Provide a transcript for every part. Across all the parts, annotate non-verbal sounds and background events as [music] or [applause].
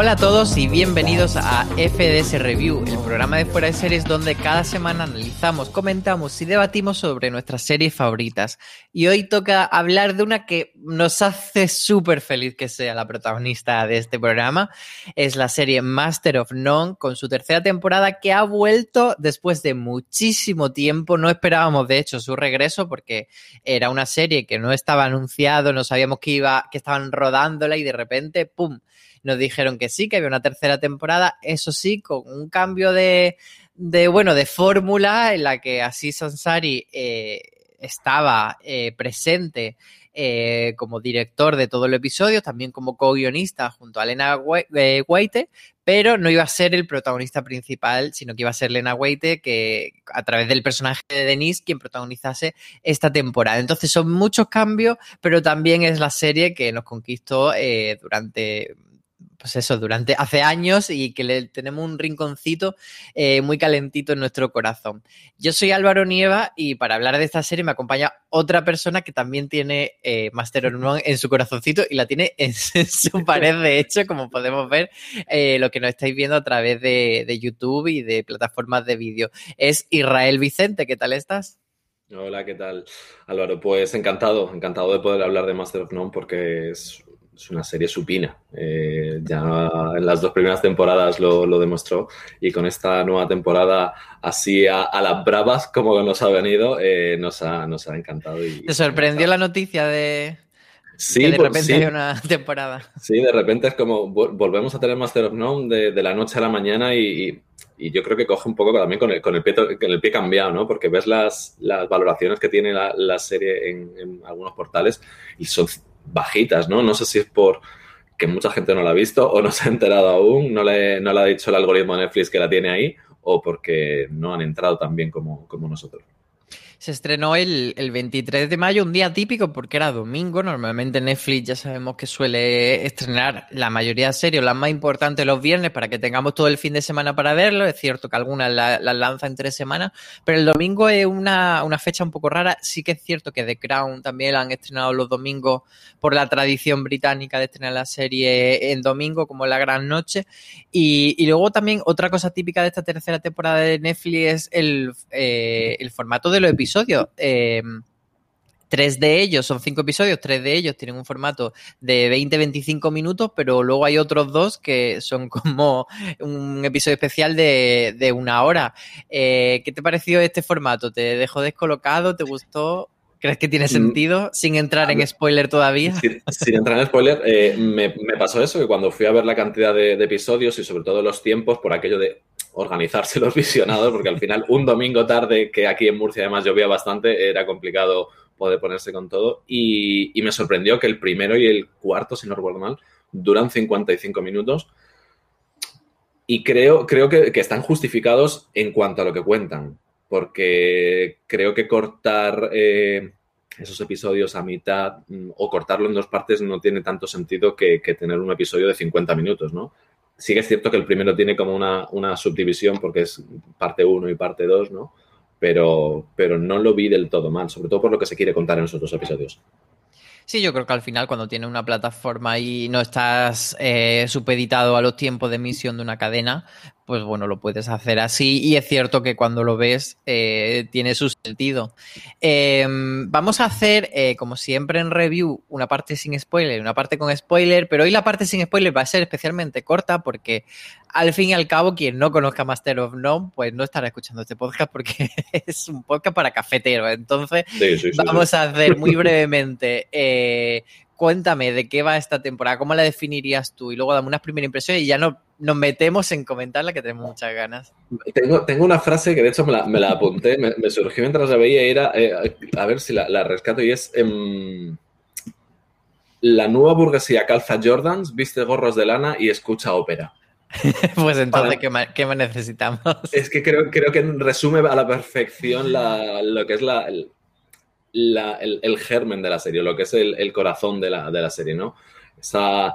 Hola a todos y bienvenidos a FDS Review, el programa de fuera de series donde cada semana analizamos, comentamos y debatimos sobre nuestras series favoritas. Y hoy toca hablar de una que nos hace súper feliz que sea la protagonista de este programa. Es la serie Master of None con su tercera temporada que ha vuelto después de muchísimo tiempo. No esperábamos de hecho su regreso porque era una serie que no estaba anunciado, no sabíamos que iba, que estaban rodándola y de repente, ¡pum! Nos dijeron que sí, que había una tercera temporada, eso sí, con un cambio de, de bueno, de fórmula en la que así Sansari eh, estaba eh, presente eh, como director de todo el episodio, también como co-guionista junto a Lena Waite, pero no iba a ser el protagonista principal, sino que iba a ser Lena Waite, que a través del personaje de Denise, quien protagonizase esta temporada. Entonces son muchos cambios, pero también es la serie que nos conquistó durante pues eso, durante hace años y que le tenemos un rinconcito eh, muy calentito en nuestro corazón. Yo soy Álvaro Nieva y para hablar de esta serie me acompaña otra persona que también tiene eh, Master of None en su corazoncito y la tiene [laughs] en, su [laughs] pared, de hecho, como podemos ver, eh, lo que nos estáis viendo a través de, de YouTube y de plataformas de vídeo. Es Israel Vicente, ¿qué tal estás? Hola, ¿qué tal, Álvaro? Pues encantado, encantado de poder hablar de Master of None porque es es una serie supina. Eh, ya en las dos primeras temporadas lo, demostró y con esta nueva temporada así a, las bravas como nos ha venido, eh, nos, ha, nos ha encantado. Y, ¿Te sorprendió la noticia de, Sí, que de pues repente hay una [laughs] temporada. Sí, de repente es como volvemos a tener Master of None de, la noche a la mañana y, yo creo que coge un poco también con el, con el, pie, con el pie cambiado, ¿no? Porque ves las, las valoraciones que tiene la, serie en, en, algunos portales y son bajitas, ¿no? No sé si es por que mucha gente no la ha visto o no se ha enterado aún, no le, no le ha dicho el algoritmo de Netflix que la tiene ahí o porque no han entrado tan bien como, como nosotros. Se estrenó el, 23 de mayo, un día típico porque era domingo. Normalmente Netflix ya sabemos que suele estrenar la mayoría de series, las más importantes los viernes para que tengamos todo el fin de semana para verlo. Es cierto que algunas las la lanza en tres semanas, pero el domingo es una, fecha un poco rara. Sí que es cierto que The Crown también la han estrenado los domingos por la tradición británica de estrenar la serie en domingo, como la gran noche. Y, luego también otra cosa típica de esta tercera temporada de Netflix es el, eh, el formato de los episodios episodios. Eh, tres de ellos son cinco episodios, tres de ellos tienen un formato de 20-25 minutos, pero luego hay otros dos que son [laughs] como un episodio especial de, una hora. Eh, ¿Qué te pareció este formato? ¿Te dejó descolocado? ¿Te gustó? ¿Crees que tiene mm. sentido? Sin entrar en spoiler todavía. Sin, entrar en spoiler, eh, me, pasó eso, que cuando fui a ver la cantidad de, episodios y sobre todo los tiempos, por aquello de organizarse los visionados, porque al final un domingo tarde, que aquí en Murcia además llovía bastante, era complicado poder ponerse con todo. Y, me sorprendió que el primero y el cuarto, si no recuerdo mal, duran 55 minutos. Y creo, creo que, están justificados en cuanto a lo que cuentan, porque creo que cortar eh, esos episodios a mitad mm, o cortarlo en dos partes no tiene tanto sentido que, tener un episodio de 50 minutos, ¿no? Sí que es cierto que el primero tiene como una, subdivisión porque es parte 1 y parte 2, ¿no? Pero, pero no lo vi del todo mal, sobre todo por lo que se quiere contar en esos dos episodios. Sí, yo creo que al final cuando tienes una plataforma y no estás eh, supeditado a los tiempos de emisión de una cadena, pues bueno, lo puedes hacer así y es cierto que cuando lo ves eh, tiene su sentido. Em, vamos a hacer, eh, como siempre en review, una parte sin spoiler y una parte con spoiler, pero hoy la parte sin spoiler va a ser especialmente corta porque al fin y al cabo quien no conozca Master of None pues no estará escuchando este podcast porque [laughs] es un podcast para cafeteros. Entonces vamos a hacer muy brevemente eh, cuéntame de qué va esta temporada, cómo la definirías tú y luego dame unas primeras impresiones y ya no, nos metemos en comentarla que tenemos muchas ganas. Tengo, tengo una frase que de hecho me la, apunté, me, surgió mientras la veía y era, eh, a ver si la, rescato y es... Em, la nueva burguesía calza Jordans, viste gorros de lana y escucha ópera. [laughs] pues entonces, ¿qué, más, necesitamos? Es que creo, creo que resume a la perfección lo que es la, el, germen de la serie, lo que es el, corazón de la, serie, ¿no? Esa,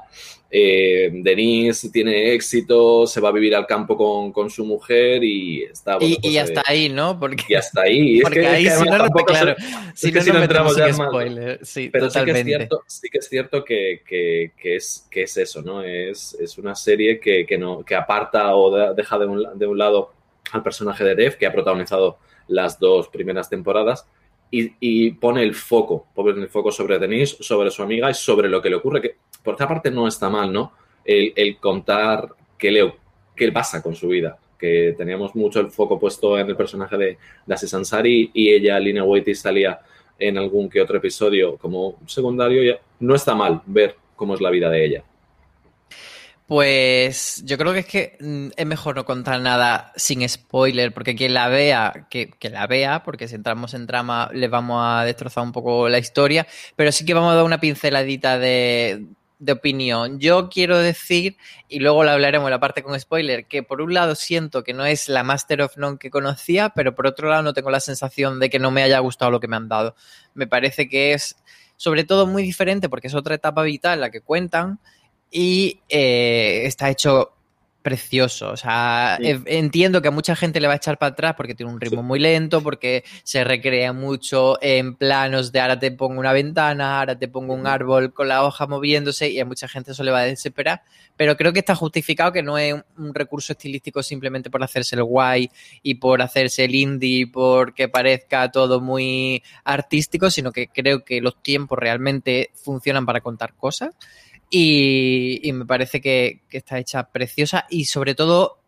eh, Denise tiene éxito, se va a vivir al campo con, su mujer y está... y, pues, hasta eh, ahí, ¿no? Porque, y hasta ahí. Porque ahí, si no, no claro, si no, no entramos ya spoiler. Sí, Pero sí que es cierto, sí que, es, cierto que, que, es, que es eso, ¿no? Es, es una serie que, no, que aparta o deja de un, de un lado al personaje de Dev, que ha protagonizado las dos primeras temporadas, y, pone el foco, pone el foco sobre Denise, sobre su amiga y sobre lo que le ocurre, que por otra parte no está mal, ¿no? El, contar qué le qué pasa con su vida, que teníamos mucho el foco puesto en el personaje de, de y ella, Lina Waititi, salía en algún que otro episodio como secundario, no está mal ver cómo es la vida de ella. Pues yo creo que es que mm, es mejor no contar nada sin spoiler, porque quien la vea, que, la vea, porque si entramos en trama le vamos a destrozar un poco la historia, pero sí que vamos a dar una pinceladita de, de opinión. Yo quiero decir, y luego lo hablaremos en la parte con spoiler, que por un lado siento que no es la Master of None que conocía, pero por otro lado no tengo la sensación de que no me haya gustado lo que me han dado. Me parece que es sobre todo muy diferente porque es otra etapa vital la que cuentan y eh, está hecho precioso. O sea, entiendo que a mucha gente le va a echar para atrás porque tiene un ritmo muy lento, porque se recrea mucho en planos de ahora te pongo una ventana, ahora te pongo un árbol con la hoja moviéndose y a mucha gente eso le va a desesperar. Pero creo que está justificado que no es un recurso estilístico simplemente por hacerse el guay y por hacerse el indie, porque parezca todo muy artístico, sino que creo que los tiempos realmente funcionan para contar cosas. Y, me parece que, está hecha preciosa y sobre todo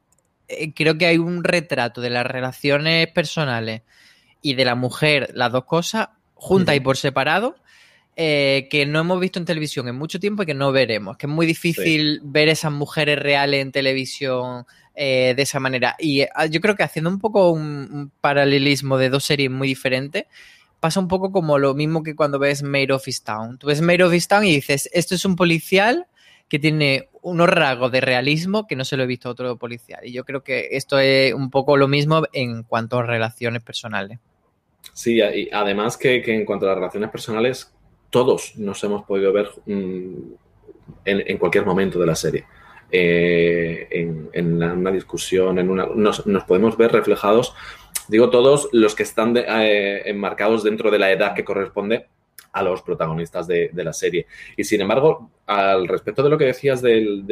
eh, creo que hay un retrato de las relaciones personales y de la mujer, las dos cosas, juntas y por separado, eh, que no hemos visto en televisión en mucho tiempo y que no veremos. Que es muy difícil ver esas mujeres reales en televisión eh, de esa manera. Y yo creo que haciendo un poco un paralelismo de dos series muy diferentes, pasa un poco como lo mismo que cuando ves Made of Town. Tú ves Made of Town y dices, esto es un policial que tiene unos rasgos de realismo que no se lo he visto a otro policial. Y yo creo que esto es un poco lo mismo en cuanto a relaciones personales. Sí, y además que, en cuanto a las relaciones personales, todos nos hemos podido ver mm, en, cualquier momento de la serie. Eh, en, una discusión, en una, nos podemos ver reflejados Digo todos los que están eh, enmarcados dentro de la edad que corresponde a los protagonistas de, la serie. Y sin embargo, al respecto de lo que decías del,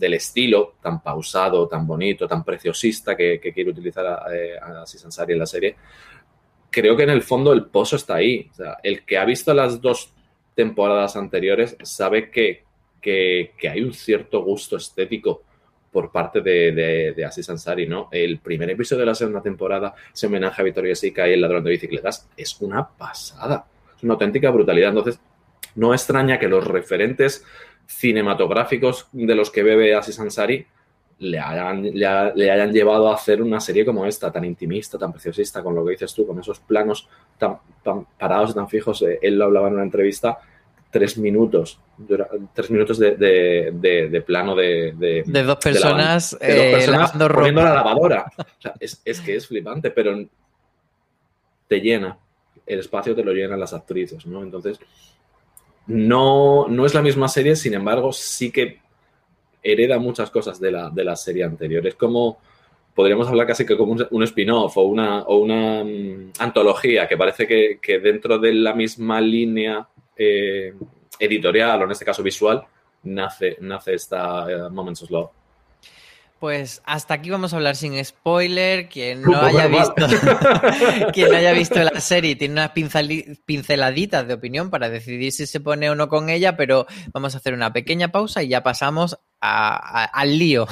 estilo tan pausado, tan bonito, tan preciosista que, quiere utilizar a, eh, a en la serie, creo que en el fondo el pozo está ahí. el que ha visto las dos temporadas anteriores sabe que, que hay un cierto gusto estético por parte de, de, de Ansari, ¿no? El primer episodio de la segunda temporada, ese homenaje a Victoria Sica y el ladrón de bicicletas, es una pasada. Es una auténtica brutalidad. Entonces, no extraña que los referentes cinematográficos de los que bebe Aziz Ansari le hayan, le, hayan llevado a hacer una serie como esta, tan intimista, tan preciosista, con lo que dices tú, con esos planos tan, tan parados y tan fijos. Eh, él lo hablaba en una entrevista tres minutos, tres minutos de, plano de, de, dos personas, de poniendo la lavadora. es, que es flipante, pero te llena, el espacio te lo llenan las actrices, ¿no? Entonces, no, no es la misma serie, sin embargo, sí que hereda muchas cosas de la, de la serie anterior. Es como, podríamos hablar casi que como un, spin-off o una, o una mm, antología que parece que, que, dentro de la misma línea eh, editorial o en este caso visual, nace, nace esta eh, Moments of Love. Pues hasta aquí vamos a hablar sin spoiler. Quien no haya visto, [laughs] quien no haya visto la serie tiene unas pinceladitas de opinión para decidir si se pone o no con ella, pero vamos a hacer una pequeña pausa y ya pasamos al lío.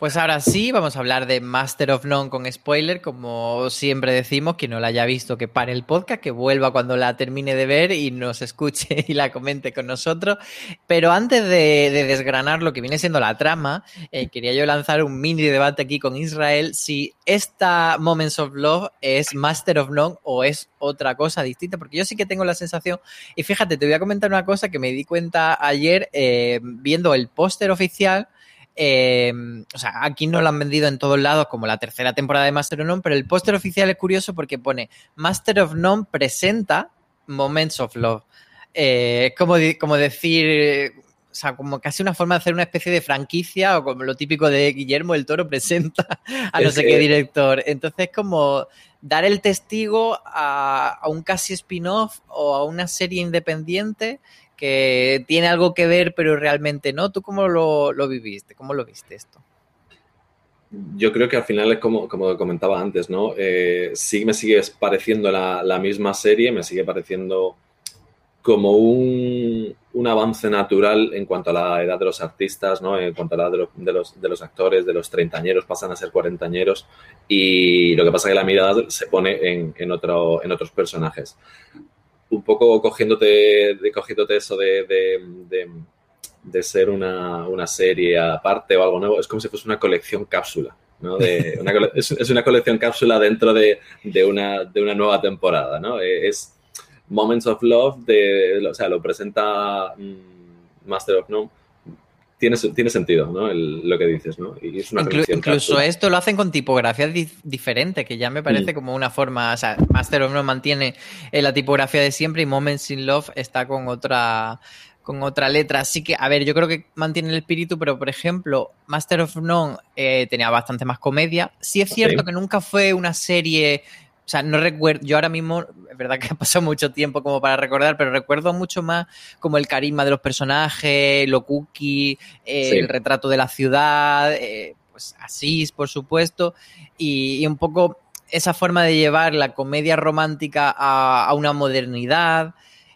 Pues ahora sí, vamos a hablar de Master of None con spoiler, como siempre decimos, que no la haya visto, que pare el podcast, que vuelva cuando la termine de ver y nos escuche [laughs] y la comente con nosotros. Pero antes de, desgranar lo que viene siendo la trama, eh, quería yo lanzar un mini debate aquí con Israel si esta Moments of Love es Master of None o es otra cosa distinta, porque yo sí que tengo la sensación, y fíjate, te voy a comentar una cosa que me di cuenta ayer eh, viendo el póster oficial eh, o sea, aquí no lo han vendido en todos lados como la tercera temporada de Master of None, pero el póster oficial es curioso porque pone Master of None presenta Moments of Love. Eh, es como, como decir, o sea, como casi una forma de hacer una especie de franquicia o como lo típico de Guillermo el Toro presenta a no sé qué director. Entonces, como dar el testigo a, un casi spin-off o a una serie independiente que tiene algo que ver, pero realmente no. ¿Tú cómo lo, viviste? ¿Cómo lo viste esto? Yo creo que al final es como, como comentaba antes, ¿no? Eh, sí me sigue pareciendo la, la misma serie, me sigue pareciendo como un, avance natural en cuanto a la edad de los artistas, ¿no? en cuanto a la edad de los, de los, actores, de los treintañeros, pasan a ser cuarentañeros y lo que pasa es que la mirada se pone en, en, otro, en otros personajes. Un poco cogiéndote, de, cogiéndote eso de, de, ser una, una, serie aparte o algo nuevo, es como si fuese una colección cápsula. ¿no? De, [laughs] es, es, una colección cápsula dentro de, una, de una nueva temporada. ¿no? Es, Moments of Love, de, o sea, lo presenta mm, Master of None, tiene, tiene sentido, ¿no? lo que dices, ¿no? Y incluso esto lo hacen con tipografías diferentes, que ya me parece mm. como una forma, o sea, Master of None mantiene eh, la tipografía de siempre y Moments in Love está con otra con otra letra. Así que, a ver, yo creo que mantiene el espíritu, pero por ejemplo, Master of None eh, tenía bastante más comedia. Sí es cierto que nunca fue una serie o sea, no recuerdo, yo ahora mismo, es verdad que [laughs] ha pasado mucho tiempo como para recordar, pero recuerdo mucho más como el carisma de los personajes, lo cookie, eh, el retrato de la ciudad, eh, pues Asís, por supuesto, y, un poco esa forma de llevar la comedia romántica a, una modernidad.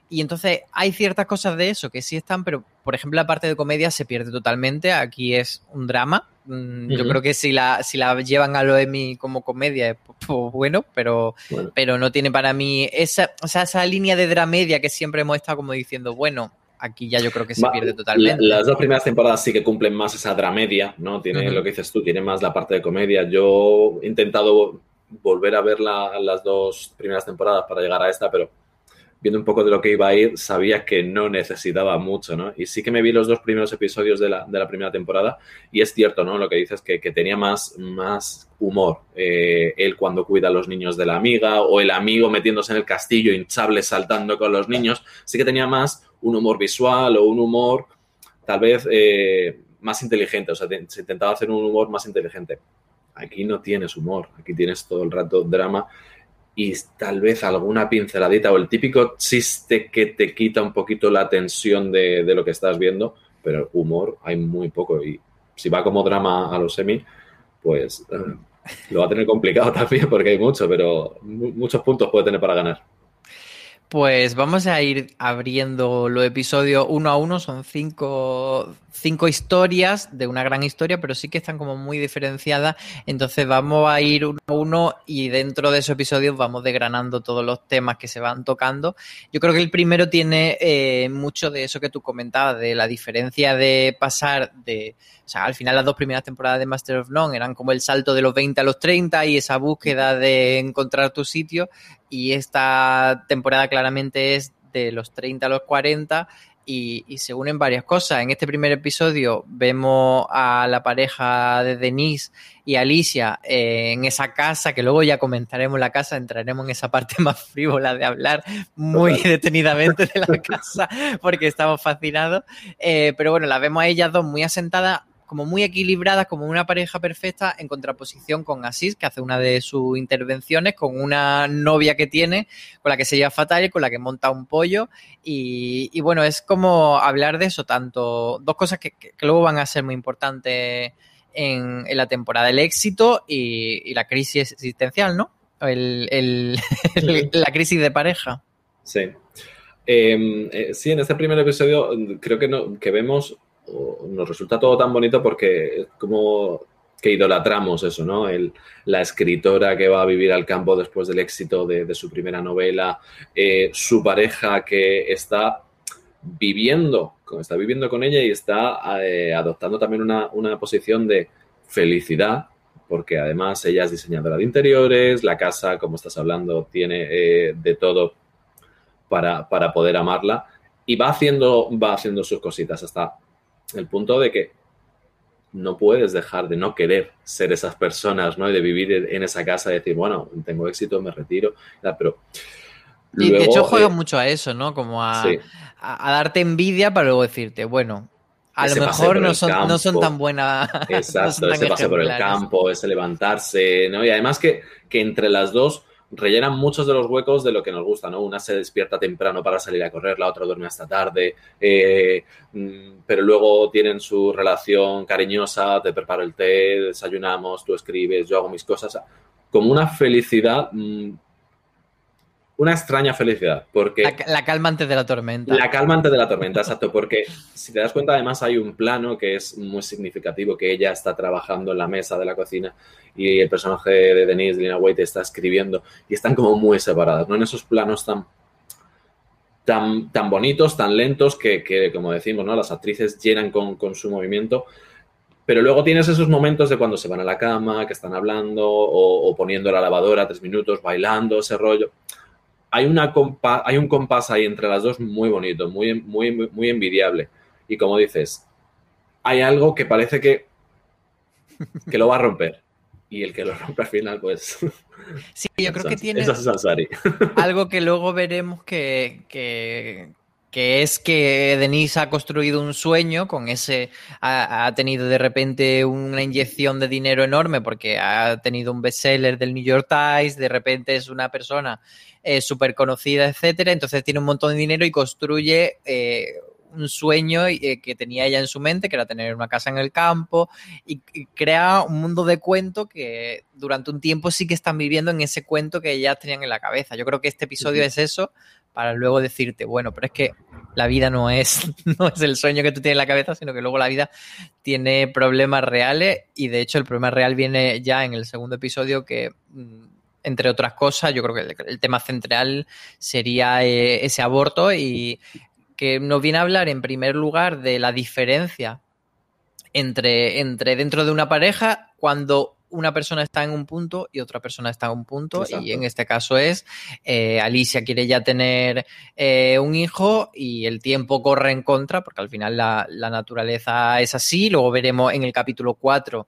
Y entonces hay ciertas cosas de eso que sí están, pero por ejemplo la parte de comedia se pierde totalmente. Aquí es un drama Mm, yo creo que si la, si la llevan a lo mí como comedia, pues, bueno, pero, pero no tiene para mí esa, o sea, esa línea de dramedia que siempre hemos estado como diciendo, bueno, aquí ya yo creo que se pierde totalmente. las dos primeras temporadas sí que cumplen más esa dramedia, ¿no? Tiene lo que dices tú, tiene más la parte de comedia. Yo he intentado volver a ver las dos primeras temporadas para llegar a esta, pero viendo un poco de lo que iba a ir, sabía que no necesitaba mucho, ¿no? Y sí que me vi los dos primeros episodios de la, de la primera temporada y es cierto, ¿no? Lo que dices, que, que tenía más, más humor. Eh, él cuando cuida a los niños de la amiga o el amigo metiéndose en el castillo hinchable saltando con los niños, sí que tenía más un humor visual o un humor tal vez eh, más inteligente, o sea, se intentaba hacer un humor más inteligente. Aquí no tienes humor, aquí tienes todo el rato drama y tal vez alguna pinceladita o el típico chiste que te quita un poquito la tensión de, lo que estás viendo, pero humor hay muy poco y si va como drama a los semi, pues eh, lo va a tener complicado [laughs] también porque hay mucho, pero muchos puntos puede tener para ganar. Pues vamos a ir abriendo los episodios uno a uno. Son cinco, cinco, historias de una gran historia, pero sí que están como muy diferenciadas. Entonces vamos a ir uno a uno y dentro de esos episodios vamos desgranando todos los temas que se van tocando. Yo creo que el primero tiene eh, mucho de eso que tú comentabas, de la diferencia de pasar de o sea, al final las dos primeras temporadas de Master of None eran como el salto de los 20 a los 30 y esa búsqueda de encontrar tu sitio. Y esta temporada claramente es de los 30 a los 40 y, se unen varias cosas. En este primer episodio vemos a la pareja de Denise y Alicia eh, en esa casa, que luego ya comentaremos la casa, entraremos en esa parte [laughs] más frívola de hablar muy detenidamente de la [laughs] casa, porque estamos fascinados. Eh, pero bueno, la vemos a ellas dos muy asentadas como muy equilibradas, como una pareja perfecta, en contraposición con Asís, que hace una de sus intervenciones, con una novia que tiene, con la que se lleva fatal y con la que monta un pollo. Y, bueno, es como hablar de eso, tanto dos cosas que, luego van a ser muy importantes en, la temporada, el éxito y, la crisis existencial, ¿no? [laughs] la crisis de pareja. Sí. Em, eh, sí, en este primer episodio creo que, no, que vemos nos resulta todo tan bonito porque como que idolatramos eso, ¿no? La escritora que va a vivir al campo después del éxito de, su primera novela, eh, su pareja que está viviendo, está viviendo con ella y está eh, adoptando también una, posición de felicidad, porque además ella es diseñadora de interiores, la casa, como estás hablando, tiene eh, de todo para, para, poder amarla y va haciendo, va haciendo sus cositas hasta el punto de que no puedes dejar de no querer ser esas personas, ¿no? Y de vivir en esa casa y decir, bueno, tengo éxito, me retiro, pero Y de hecho juega mucho a eso, ¿no? Como a, a, darte envidia para luego decirte, bueno, a lo mejor no son, no son, tan buenas. [laughs] Exacto, ese pase por el campo, ese levantarse, ¿no? Y además que, que entre las dos rellenan muchos de los huecos de lo que nos gusta, ¿no? Una se despierta temprano para salir a correr, la otra duerme hasta tarde, eh, mm, pero luego tienen su relación cariñosa, te preparo el té, desayunamos, tú escribes, yo hago mis cosas, como una felicidad mm, una extraña felicidad. Porque la, calma antes de la tormenta. La calma antes de la tormenta, exacto. Porque si te das cuenta, además hay un plano que es muy significativo, que ella está trabajando en la mesa de la cocina y el personaje de Denise, Lina White, está escribiendo y están como muy separadas, ¿no? En esos planos tan, tan, tan bonitos, tan lentos, que, como decimos, ¿no? Las actrices llenan con, con su movimiento. Pero luego tienes esos momentos de cuando se van a la cama, que están hablando o, o poniendo la lavadora tres minutos, bailando, ese rollo hay, una hay un compás ahí entre las dos muy bonito, muy, muy, muy envidiable. Y como dices, hay algo que parece que, que lo va a romper. Y el que lo rompe al final, pues. [laughs] Sí, yo creo que tiene. algo que luego veremos que, que, que, es que Denise ha construido un sueño con ese. Ha, ha, tenido de repente una inyección de dinero enorme porque ha tenido un bestseller del New York Times, de repente es una persona eh, súper conocida, etcétera. Entonces tiene un montón de dinero y construye eh, un sueño eh, que tenía ella en su mente, que era tener una casa en el campo, y, crea un mundo de cuento que durante un tiempo sí que están viviendo en ese cuento que ellas tenían en la cabeza. Yo creo que este episodio es eso, para luego decirte, bueno, pero es que la vida no es, [laughs] no es el sueño que tú tienes en la cabeza, sino que luego la vida tiene problemas reales, y de hecho el problema real viene ya en el segundo episodio que mm, entre otras cosas, yo creo que el, tema central sería eh, ese aborto y que nos viene a hablar en primer lugar de la diferencia entre, entre dentro de una pareja cuando una persona está en un punto y otra persona está en un punto. Y en este caso es eh, Alicia quiere ya tener eh, un hijo y el tiempo corre en contra, porque al final la, la naturaleza es así. Luego veremos en el capítulo 4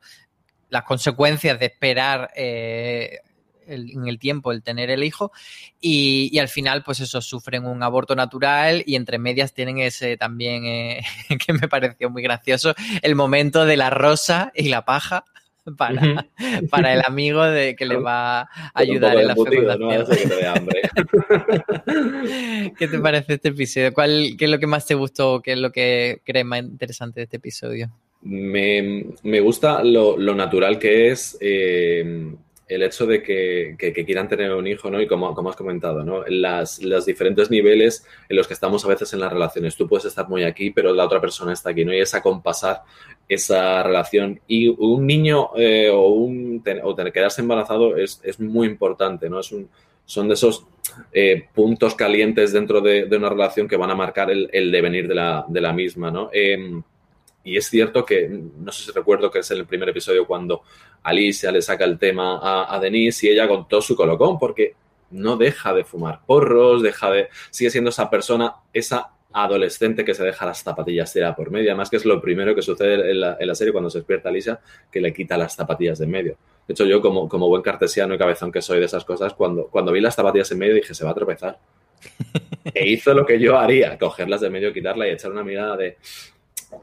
las consecuencias de esperar eh, en el tiempo el tener el hijo y, al final pues eso sufren un aborto natural y entre medias tienen ese también eh, [laughs] que me pareció muy gracioso el momento de la rosa y la paja para, [laughs] para el amigo de que le va a ayudar en la fecundación. [laughs] ¿Qué te parece este episodio? ¿Cuál, ¿Qué es lo que más te gustó? ¿Qué es lo que crees más interesante de este episodio? Me, gusta lo, natural que es eh, el hecho de que, quieran tener un hijo, ¿no? Y como, has comentado, ¿no? Las, los diferentes niveles en los que estamos a veces en las relaciones. Tú puedes estar muy aquí, pero la otra persona está aquí, ¿no? Y es acompasar esa relación. Y un niño eh, o, un, o quedarse embarazado es, muy importante, ¿no? Es un, son de esos eh, puntos calientes dentro de, una relación que van a marcar el, devenir de la, misma, ¿no? Em, y es cierto que, no sé si recuerdo que es el primer episodio cuando Alicia le saca el tema a, Denise y ella con todo su colocón, porque no deja de fumar porros, deja de. sigue siendo esa persona, esa adolescente que se deja las zapatillas de por medio. Además, que es lo primero que sucede en la, serie cuando se despierta Alicia, que le quita las zapatillas de en medio. De hecho, yo, como, como buen cartesiano y cabezón que soy de esas cosas, cuando, cuando vi las zapatillas en medio dije, se va a tropezar. [laughs] e hizo lo que yo haría, cogerlas de medio, quitarla y echar una mirada de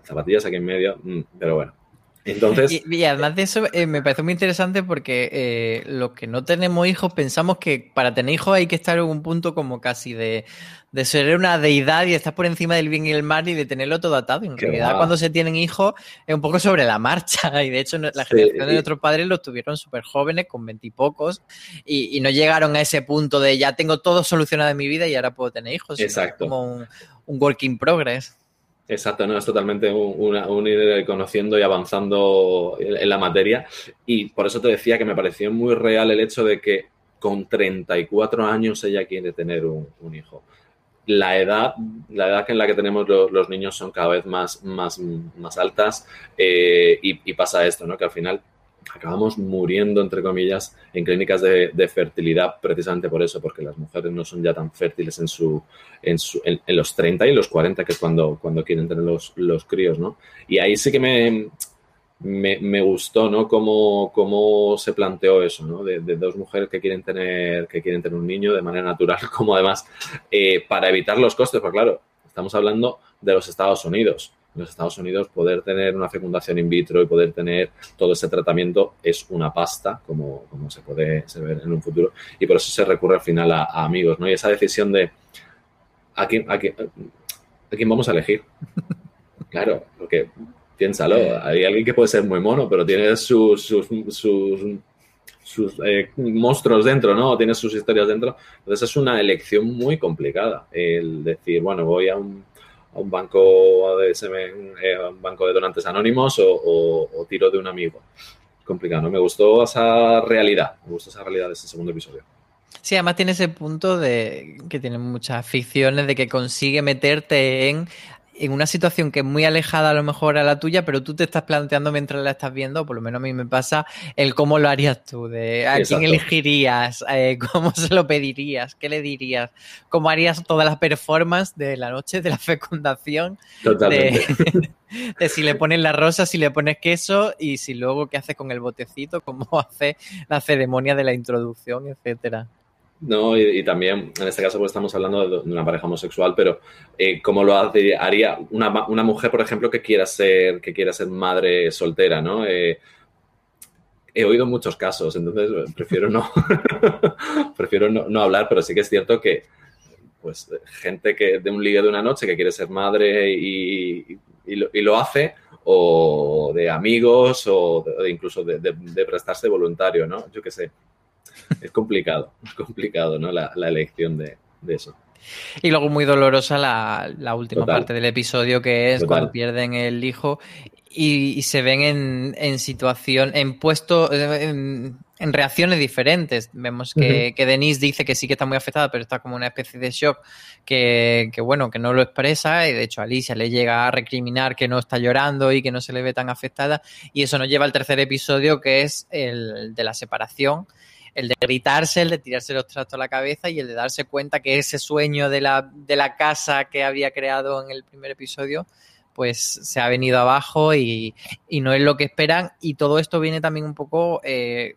zapatillas aquí en medio, mm, pero bueno. Entonces... Y, además de eso, eh, me parece muy interesante porque eh, los que no tenemos hijos pensamos que para tener hijos hay que estar en un punto como casi de, ser una deidad y estar por encima del bien y el mal y de tenerlo todo atado. En realidad, cuando se tienen hijos es un poco sobre la marcha [laughs] y de hecho la generación de nuestros padres los tuvieron súper jóvenes, con veintipocos, y, y, no llegaron a ese punto de ya tengo todo solucionado en mi vida y ahora puedo tener hijos. Exacto. como un, un work in progress. Exacto, no, es totalmente un, ir conociendo y avanzando en, la materia. Y por eso te decía que me pareció muy real el hecho de que con 34 años ella quiere tener un, hijo. La edad, la edad en la que tenemos los, niños son cada vez más, más, más altas eh, y, y, pasa esto, ¿no? Que al final acabamos muriendo, entre comillas, en clínicas de, fertilidad precisamente por eso, porque las mujeres no son ya tan fértiles en, su, en, los 30 y los 40, que es cuando, cuando quieren tener los, críos, ¿no? Y ahí sí que me, me, gustó, ¿no? Cómo, cómo, se planteó eso, ¿no? De, dos mujeres que quieren tener, que quieren tener un niño de manera natural, [laughs] como además, eh, para evitar los costes, porque claro, estamos hablando de los Estados Unidos. En los Estados Unidos poder tener una fecundación in vitro y poder tener todo ese tratamiento es una pasta, como, como se puede ver en un futuro. Y por eso se recurre al final a, amigos, ¿no? Y esa decisión de a quién, a quién, a quién vamos a elegir. [laughs] Claro, porque piénsalo, hay alguien que puede ser muy mono, pero tiene sus, sus, sus, eh, monstruos dentro, ¿no? Tiene sus historias dentro. Entonces es una elección muy complicada el decir, bueno, voy a un, a un banco de eh, un banco de donantes anónimos o, tiro de un amigo. Complicado, ¿no? Me gustó esa realidad, me gustó esa realidad de ese segundo episodio. Sí, además tiene ese punto de que tiene muchas ficciones de que consigue meterte en en una situación que es muy alejada a lo mejor a la tuya, pero tú te estás planteando mientras la estás viendo, por lo menos a mí me pasa, el cómo lo harías tú, de a quién elegirías, eh, [laughs] cómo se lo pedirías, qué le dirías, cómo harías toda la performance de la noche de la fecundación, Totalmente. [laughs] De, si le pones la rosa, si le pones queso y si luego qué haces con el botecito, cómo [laughs] hace la ceremonia de la introducción, etcétera. No, y, también, en este caso, pues estamos hablando de, una pareja homosexual, pero eh, ¿cómo lo haría una, una, mujer, por ejemplo, que quiera ser, que quiera ser madre soltera, ¿no? Eh, he oído muchos casos, entonces eh, prefiero no, [laughs] prefiero no, hablar, pero sí que es cierto que, pues, gente que de un ligue de una noche que quiere ser madre y, lo, hace, o de amigos, o incluso de, de prestarse voluntario, ¿no? Yo qué sé es complicado, es complicado, ¿no? La, elección de, eso. Y luego muy dolorosa la, última parte del episodio, que es cuando pierden el hijo y, se ven en, en, situación, en puesto, en, reacciones diferentes. Vemos que, Denise dice que sí que está muy afectada, pero está como una especie de shock que, que, bueno, que no lo expresa. Y de hecho, Alicia le llega a recriminar que no está llorando y que no se le ve tan afectada. Y eso nos lleva al tercer episodio, que es el de la separación el de gritarse, el de tirarse los trastos a la cabeza y el de darse cuenta que ese sueño de la, de la casa que había creado en el primer episodio, pues se ha venido abajo y, no es lo que esperan. Y todo esto viene también un poco eh,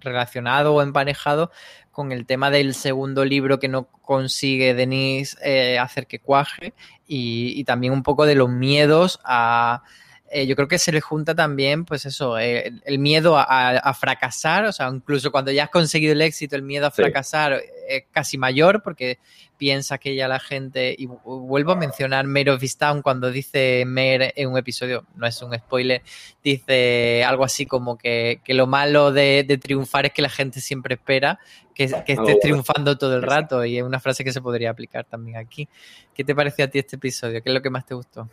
relacionado o empanejado con el tema del segundo libro que no consigue Denise eh, hacer que cuaje y, también un poco de los miedos a eh, yo creo que se le junta también, pues eso, eh, el miedo a, fracasar, o sea, incluso cuando ya has conseguido el éxito, el miedo a fracasar es casi mayor porque piensa que ya la gente, y vuelvo a mencionar Mare of Town cuando dice Mare en un episodio, no es un spoiler, dice algo así como que, lo malo de, triunfar es que la gente siempre espera que, que estés triunfando todo el rato y es una frase que se podría aplicar también aquí. ¿Qué te pareció a ti este episodio? ¿Qué es lo que más te gustó?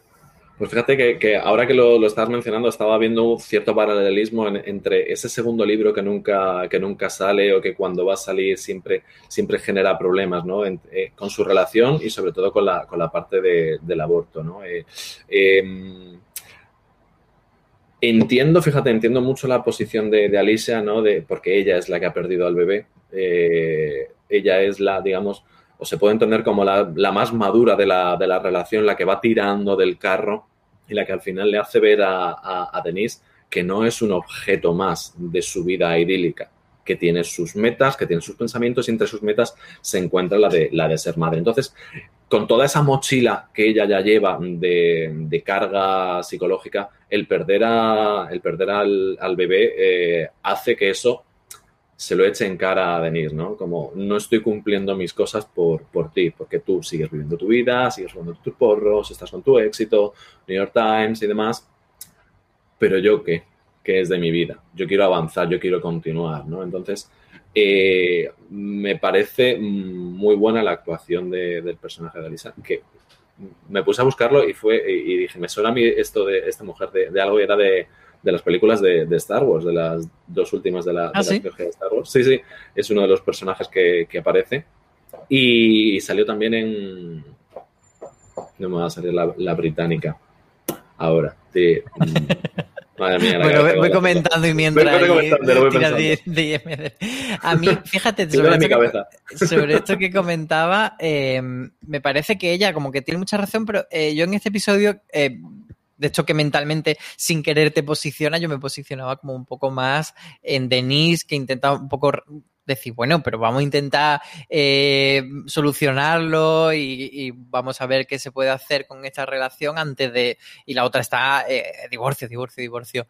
Pues fíjate que, ahora que lo, estás mencionando, estaba viendo un cierto paralelismo entre ese segundo libro que nunca, que nunca sale o que cuando va a salir siempre, siempre genera problemas ¿no? Eh, con su relación y sobre todo con la, con la parte del aborto. ¿no? Eh, em, entiendo, fíjate, entiendo mucho la posición de, Alicia, ¿no? De, porque ella es la que ha perdido al bebé. Eh, ella es la, digamos, se puede entender como la, más madura de la, relación, la que va tirando del carro y la que al final le hace ver a, Denise que no es un objeto más de su vida idílica, que tiene sus metas, que tiene sus pensamientos y entre sus metas se encuentra la de, la de ser madre. Entonces, con toda esa mochila que ella ya lleva de, carga psicológica, el perder, a, el perder al, bebé eh, hace que eso se lo eche en cara a Denise, ¿no? Como no estoy cumpliendo mis cosas por, por ti, porque tú sigues viviendo tu vida, sigues jugando tus porros, estás con tu éxito, New York Times y demás, pero yo qué, qué es de mi vida, yo quiero avanzar, yo quiero continuar, ¿no? Entonces, eh, me parece muy buena la actuación del personaje de Alisa, que me puse a buscarlo y fue y dije, me suena a mí esto de esta mujer de, de algo y era de de las películas de, Star Wars, de las dos últimas de la, ¿Ah, de, de Star Wars. Sí, sí, es uno de los personajes que, aparece. Y salió también en. No me va a salir la, británica. Ahora. De, mm, [laughs] Madre mía, bueno, voy, comentando y mientras A mí, fíjate, [laughs] sobre, esto, que, [laughs] sobre esto que comentaba, eh, me parece que ella como que tiene mucha razón, pero eh, yo en este episodio eh, de hecho que mentalmente sin querer te posiciona, yo me posicionaba como un poco más en Denise, que intentaba un poco decir, bueno, pero vamos a intentar eh, solucionarlo y, vamos a ver qué se puede hacer con esta relación antes de... Y la otra está eh, divorcio, divorcio, divorcio.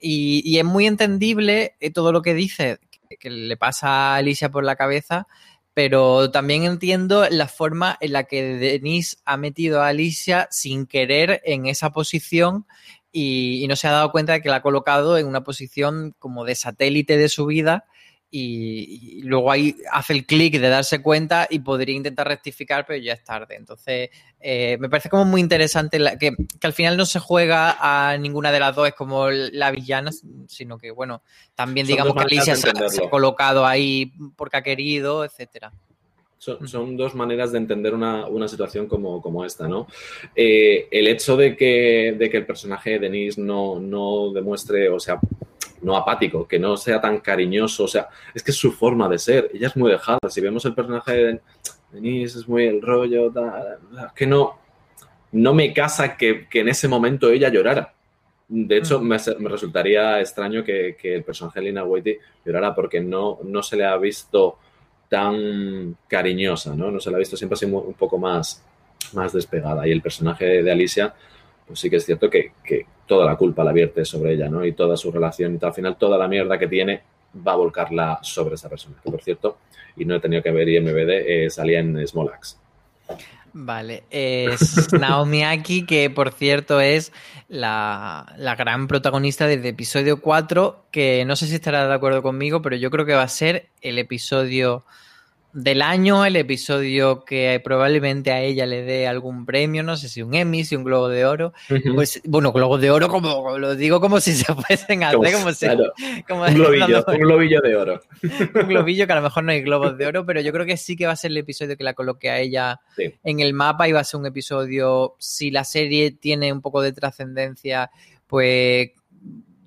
Y, es muy entendible eh, todo lo que dice, que, le pasa a Alicia por la cabeza, pero también entiendo la forma en la que Denise ha metido a Alicia sin querer en esa posición y, y, no se ha dado cuenta de que la ha colocado en una posición como de satélite de su vida y, luego ahí hace el clic de darse cuenta y podría intentar rectificar, pero ya es tarde. Entonces, eh, me parece como muy interesante que, al final no se juega a ninguna de las dos, es como la villana, sino que, bueno, también digamos que Alicia se, ha colocado ahí porque ha querido, etcétera. Son, dos maneras de entender una, situación como, esta, ¿no? Eh, el hecho de que, de que el personaje de Denise no, no demuestre, o sea, no apático, que no sea tan cariñoso, o sea, es que es su forma de ser, ella es muy dejada, si vemos el personaje de Denise es muy el rollo, que no, no me casa que, en ese momento ella llorara. De hecho, mm. me, resultaría extraño que, el personaje de Lina Whitey llorara porque no, no se le ha visto tan cariñosa, ¿no? No se le ha visto siempre así un poco más, más despegada. Y el personaje de Alicia, pues sí que es cierto que, toda la culpa la vierte sobre ella, ¿no? Y toda su relación y al final toda la mierda que tiene va a volcarla sobre esa persona. Que por cierto, y no he tenido que ver IMBD, eh, salía en Smolax. Vale, es [laughs] Naomi Aki, que por cierto es la, la, gran protagonista del episodio 4, que no sé si estará de acuerdo conmigo, pero yo creo que va a ser el episodio del año, el episodio que probablemente a ella le dé algún premio, no sé si un Emmy, si un Globo de Oro. Pues, bueno, Globo de Oro, como lo digo como si se fuesen a hacer, como, si, [laughs] un, globillo, un globillo de oro. [laughs] un globillo que a lo mejor no hay globos de oro, pero yo creo que sí que va a ser el episodio que la coloque a ella en el mapa y va a ser un episodio, si la serie tiene un poco de trascendencia, pues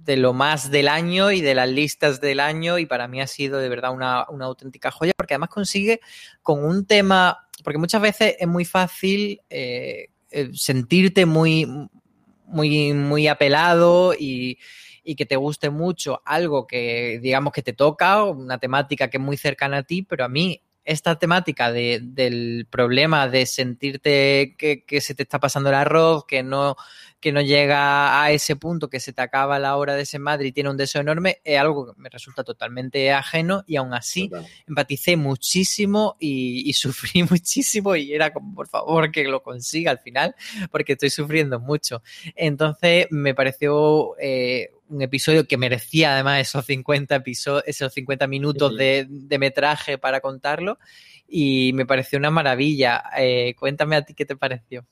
de lo más del año y de las listas del año y para mí ha sido de verdad una, auténtica joya porque además consigue con un tema, porque muchas veces es muy fácil eh, eh, sentirte muy, muy, muy apelado y, y que te guste mucho algo que digamos que te toca, una temática que es muy cercana a ti, pero a mí esta temática de, del problema de sentirte que, que, se te está pasando el arroz, que no, que no llega a ese punto, que se te acaba la hora de ese madre y tiene un deseo enorme, es algo que me resulta totalmente ajeno y aún así empaticé muchísimo y, [laughs] sufrí muchísimo y era como, por favor, que lo consiga al final, porque estoy sufriendo mucho. Entonces me pareció eh, un episodio que merecía además esos 50 episodios, esos 50 minutos de, metraje para contarlo y me pareció una maravilla. Eh, cuéntame a ti qué te pareció.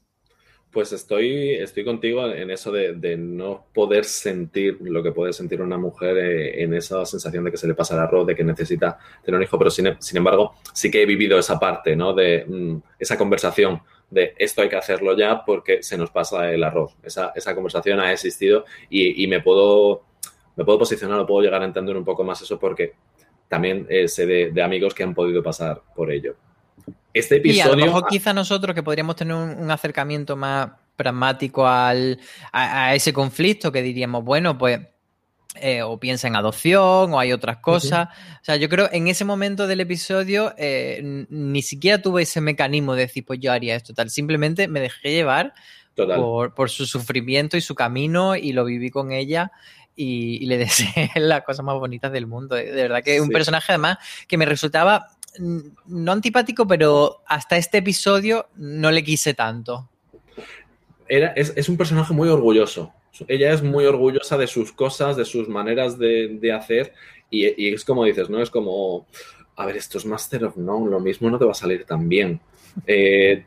Pues estoy, estoy contigo en eso de, no poder sentir lo que puede sentir una mujer eh, en esa sensación de que se le pasa el arroz, de que necesita tener un hijo, pero sin, embargo sí que he vivido esa parte, ¿no? De mm, esa conversación de esto hay que hacerlo ya porque se nos pasa el arroz. Esa, esa conversación ha existido y, me, puedo, me puedo posicionar o puedo llegar a entender un poco más eso porque también eh, sé de, amigos que han podido pasar por ello. Este episodio... Y a lo mejor quizá nosotros que podríamos tener un, acercamiento más pragmático al, a, ese conflicto que diríamos, bueno, pues eh, o piensa en adopción o hay otras cosas. O sea, yo creo en ese momento del episodio eh, ni siquiera tuve ese mecanismo de decir, pues yo haría esto, tal. Simplemente me dejé llevar por, su sufrimiento y su camino y lo viví con ella. Y, le [laughs] deseé las cosas más bonitas del mundo. De verdad que es un personaje además que me resultaba no antipático, pero hasta este episodio no le quise tanto. Era, es, es un personaje muy orgulloso ella es muy orgullosa de sus cosas, de sus maneras de, hacer y, es como dices, ¿no? Es como, a ver, esto es Master of None, lo mismo no te va a salir tan bien. Eh,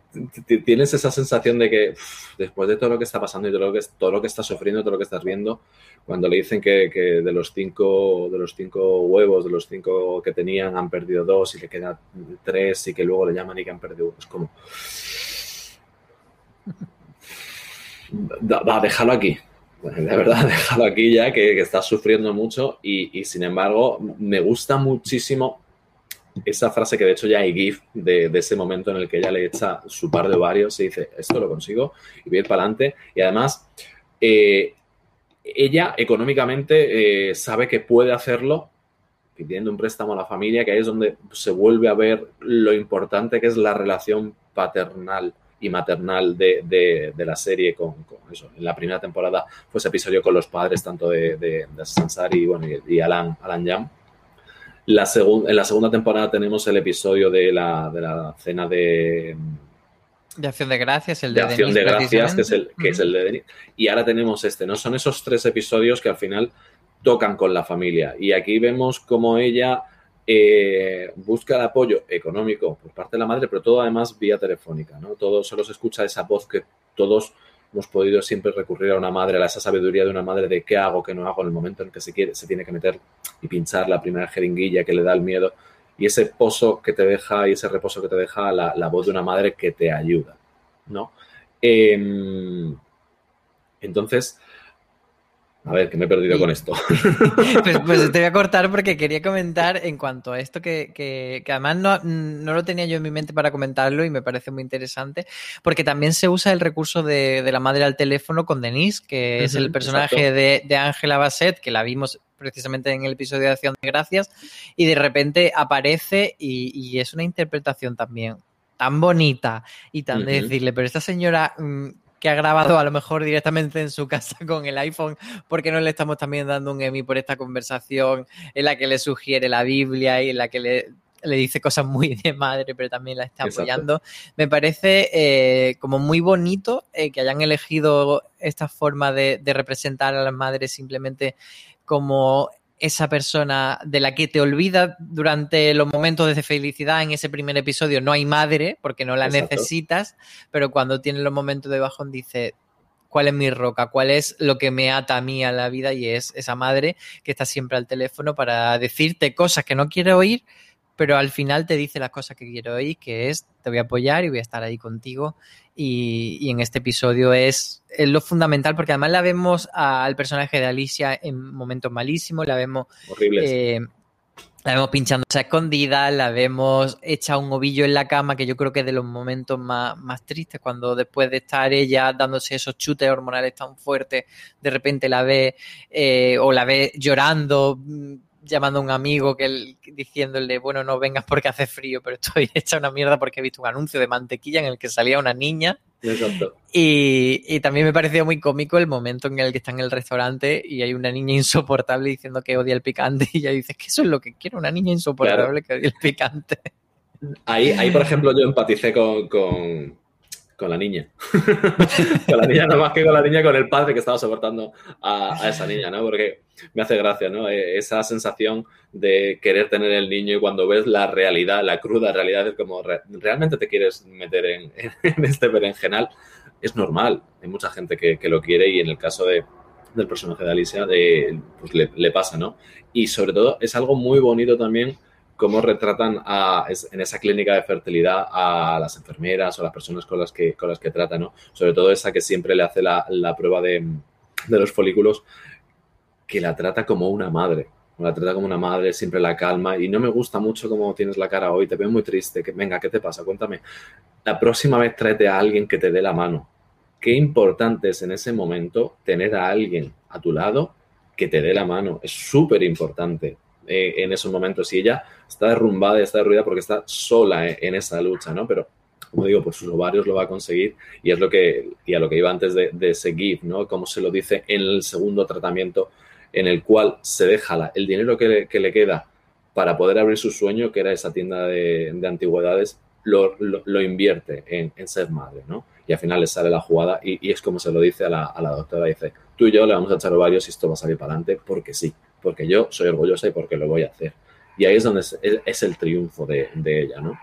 tienes esa sensación de que después de todo lo que está pasando y todo lo que, todo lo que estás sufriendo, todo lo que estás viendo, cuando le dicen que, de los cinco de los cinco huevos, de los cinco que tenían, han perdido dos y le quedan tres y que luego le llaman y que han perdido uno, es como... [laughs] Va, déjalo aquí de verdad, [laughs] déjalo aquí ya, que, que estás sufriendo mucho y, sin embargo me gusta muchísimo esa frase que de hecho ya hay GIF de, ese momento en el que ella le echa su par de ovarios y dice, esto lo consigo y voy a para adelante. Y además eh, ella económicamente eh, sabe que puede hacerlo pidiendo un préstamo a la familia, que ahí es donde se vuelve a ver lo importante que es la relación paternal y maternal de, la serie con, eso. En la primera temporada fue ese episodio con los padres tanto de, de, Sansari y, bueno, y, Alan, Alan Jam. La en la segunda temporada tenemos el episodio de la, de la cena de... De acción de gracias, el de, de acción de gracias, que es el, que es el de Denis. Y ahora tenemos este, ¿no? Son esos tres episodios que al final tocan con la familia. Y aquí vemos cómo ella eh, busca el apoyo económico por parte de la madre, pero todo además vía telefónica, ¿no? Todo solo se escucha esa voz que todos hemos podido siempre recurrir a una madre, a esa sabiduría de una madre de qué hago, qué no hago en el momento en que se quiere, se tiene que meter y pinchar la primera jeringuilla que le da el miedo. Y ese pozo que te deja y ese reposo que te deja la, la voz de una madre que te ayuda, ¿no? Em, entonces, a ver, que me he perdido con esto. [laughs] Pues, pues, te voy a cortar porque quería comentar en cuanto a esto que, que, además no, no, lo tenía yo en mi mente para comentarlo y me parece muy interesante, porque también se usa el recurso de, de la madre al teléfono con Denise, que es el personaje de Ángela Bassett, que la vimos precisamente en el episodio de Acción de Gracias, y de repente aparece y, y es una interpretación también tan bonita y tan de decirle, pero esta señora mm, que ha grabado a lo mejor directamente en su casa [laughs] con el iPhone, porque no le estamos también dando un Emmy por esta conversación en la que le sugiere la Biblia y en la que le, dice cosas muy [laughs] de madre, pero también la está apoyando. Me parece eh, como muy bonito eh, que hayan elegido esta forma de, de representar a las madres simplemente como esa persona de la que te olvidas durante los momentos de felicidad en ese primer episodio. No hay madre porque no la necesitas, pero cuando tienes los momentos de bajón dice cuál es mi roca, cuál es lo que me ata a mí a la vida y es esa madre que está siempre al teléfono para decirte cosas que no quiere oír, pero al final te dice las cosas que quiero oír, que es te voy a apoyar y voy a estar ahí contigo. Y, en este episodio es, lo fundamental, porque además la vemos al personaje de Alicia en momentos malísimos, la vemos... Eh, la vemos pinchándose a escondida, la vemos hecha un ovillo en la cama, que yo creo que es de los momentos más, más tristes, cuando después de estar ella dándose esos chutes hormonales tan fuertes, de repente la ve eh, o la ve llorando, llamando a un amigo que diciéndole, bueno, no vengas porque hace frío, pero estoy [laughs] hecha una mierda porque he visto un anuncio de mantequilla en el que salía una niña. Exacto. Y, y, también me pareció muy cómico el momento en el que está en el restaurante y hay una niña insoportable diciendo que odia el picante [laughs] y ella dice que eso es lo que quiero, una niña insoportable que odia el picante. Ahí, ahí, por ejemplo, yo empaticé con, con la niña. con la niña, [laughs] no más que con la niña, con el padre que estaba soportando a, esa niña, ¿no? Porque me hace gracia, ¿no? E, esa sensación de querer tener el niño y cuando ves la realidad, la cruda realidad, es como, ¿realmente te quieres meter [laughs] en, este berenjenal? Es normal, hay mucha gente que, lo quiere y en el caso de, del personaje de Alicia, pues le pasa, ¿no? Y sobre todo es algo muy bonito también cómo retratan en esa clínica de fertilidad a las enfermeras o las personas con las que, con las que tratan, ¿no? Sobre todo esa que siempre le hace la, prueba de, los folículos, que la trata como una madre. La trata como una madre, siempre la calma. Y no me gusta mucho cómo tienes la cara hoy, te veo muy triste. Que, venga, ¿qué te pasa? Cuéntame. La próxima vez tráete a alguien que te dé la mano. Qué importante es en ese momento tener a alguien a tu lado que te dé la mano. Es súper importante eh, en esos momentos. Y ella está derrumbada y está derruida porque está sola en, esa lucha, ¿no? Pero, como digo, por sus ovarios lo va a conseguir y es lo que, y a lo que iba antes de, de seguir, ¿no? Como se lo dice en el segundo tratamiento, en el cual se deja el dinero que le, que le, queda para poder abrir su sueño, que era esa tienda de, antigüedades, lo, lo, invierte en, en, ser madre, ¿no? Y al final le sale la jugada y, y es como se lo dice a la, a la, doctora, dice, tú y yo le vamos a echar ovarios y esto va a salir para adelante porque sí porque yo soy orgullosa y porque lo voy a hacer. Y ahí es donde es, el triunfo de, de ella, ¿no?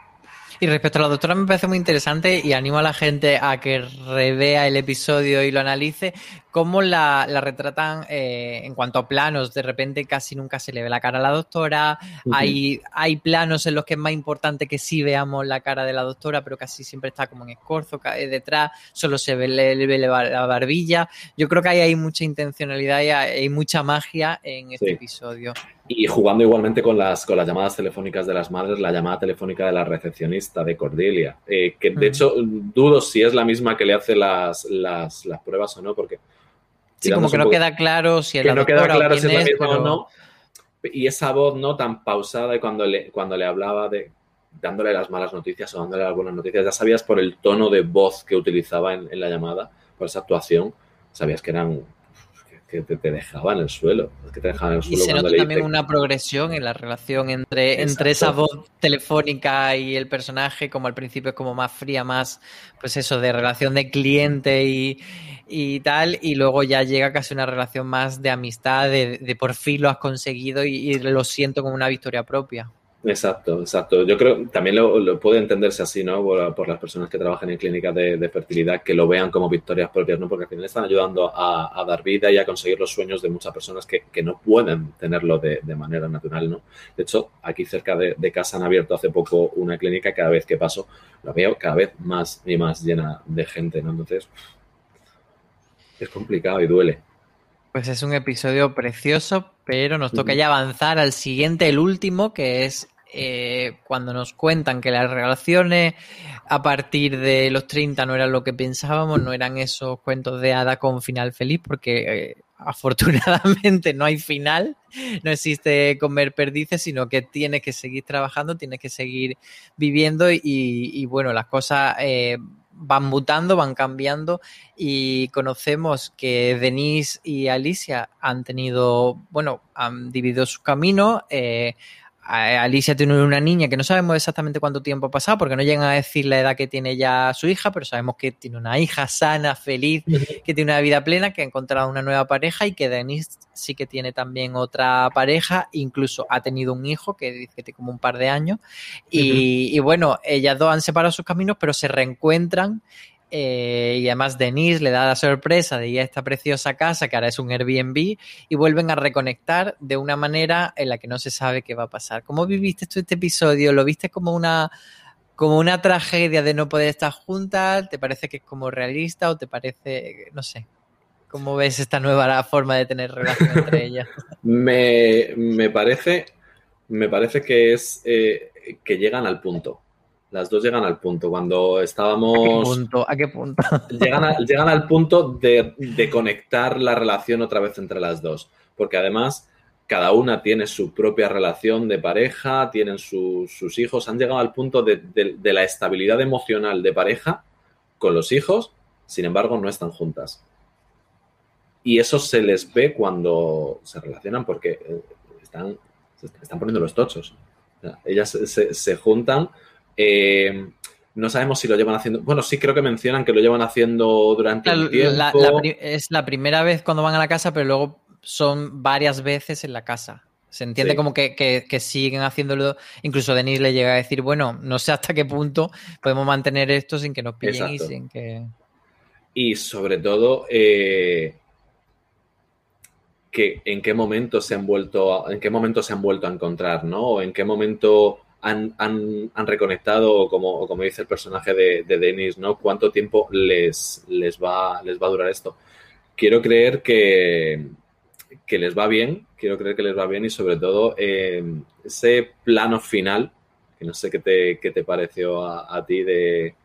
Y respecto a la doctora me parece muy interesante y animo a la gente a que revea el episodio y lo analice, cómo la, retratan eh, en cuanto a planos. De repente casi nunca se le ve la cara a la doctora. hay, hay planos en los que es más importante que sí veamos la cara de la doctora, pero casi siempre está como en escorzo detrás, solo se ve, la barbilla. Yo creo que ahí hay mucha intencionalidad y hay mucha magia en este episodio. Y jugando igualmente con las, con las llamadas telefónicas de las madres, la llamada telefónica de la recepcionista de Cordelia, eh, que de hecho dudo si es la misma que le hace las, las, las, pruebas o no, porque Sí, como que no queda claro si el que no queda claro si es, mismo o no. Y esa voz no tan pausada y cuando le, cuando le hablaba de dándole las malas noticias o dándole algunas noticias, ya sabías por el tono de voz que utilizaba en, en la llamada, por esa actuación, sabías que eran que te, te dejaba en el suelo. Que te dejaban en el suelo y se nota también una progresión en la relación entre, entre esa voz telefónica y el personaje, como al principio es como más fría, más, pues eso, de relación de cliente y, y tal, y luego ya llega casi una relación más de amistad, de, de por fin lo has conseguido y, y lo siento como una victoria propia. Exacto, exacto. Yo creo también lo, puede entenderse así, ¿no? Por, las personas que trabajan en clínicas de, fertilidad, que lo vean como victorias propias, ¿no? Porque al final están ayudando a, dar vida y a conseguir los sueños de muchas personas que, no pueden tenerlo de, manera natural, ¿no? De hecho, aquí cerca de, casa han abierto hace poco una clínica, cada vez que paso, la veo cada vez más y más llena de gente, ¿no? Entonces, es complicado y duele. Pues es un episodio precioso, pero nos toca ya avanzar al siguiente, el último, que es eh, cuando nos cuentan que las relaciones a partir de los 30 no eran lo que pensábamos, no eran esos cuentos de hada con final feliz, porque eh, afortunadamente no hay final, no existe comer perdices, sino que tienes que seguir trabajando, tienes que seguir viviendo y, bueno, las cosas... Eh, van mutando, van cambiando y conocemos que Denise y Alicia han tenido, bueno, han dividido su camino. Eh, Alicia tiene una niña que no sabemos exactamente cuánto tiempo ha pasado porque no llegan a decir la edad que tiene ya su hija, pero sabemos que tiene una hija sana, feliz, que tiene una vida plena, que ha encontrado una nueva pareja y que Denise sí que tiene también otra pareja, incluso ha tenido un hijo que dice que tiene como un par de años y, y bueno, ellas dos han separado sus caminos, pero se reencuentran eh, y además Denise le da la sorpresa de ir a esta preciosa casa que ahora es un Airbnb y vuelven a reconectar de una manera en la que no se sabe qué va a pasar. ¿Cómo viviste tú este episodio? ¿Lo viste como una, como una tragedia de no poder estar juntas? ¿Te parece que es como realista o te parece, no sé? ¿Cómo ves esta nueva forma de tener relación entre ellas? [laughs] me, me, parece, me parece que es eh, que llegan al punto las dos llegan al punto. Cuando estábamos. ¿A qué punto? ¿A qué punto? [laughs] Llegan, llegan al punto de, conectar la relación otra vez entre las dos. Porque además, cada una tiene su propia relación de pareja, tienen sus hijos. Han llegado al punto de, de, la estabilidad emocional de pareja con los hijos, sin embargo, no están juntas. Y eso se les ve cuando se relacionan porque eh, están, están poniendo los tochos. ellas se, se juntan eh, no sabemos si lo llevan haciendo. Bueno, sí creo que mencionan que lo llevan haciendo durante el tiempo. es la primera vez cuando van a la casa, pero luego son varias veces en la casa. Se entiende como que, siguen haciéndolo. Incluso Denis le llega a decir, bueno, no sé hasta qué punto podemos mantener esto sin que nos pillen y sin que. Y sobre todo, eh, que en qué momento se han vuelto, en qué momento se han vuelto a encontrar, ¿no? O en qué momento han, han, reconectado, como, como dice el personaje de, de Denis, ¿no? ¿Cuánto tiempo les, les, va, les va a durar esto? Quiero creer que, que les va bien, quiero creer que les va bien y sobre todo eh, ese plano final, que no sé qué te, qué te pareció a, ti, de,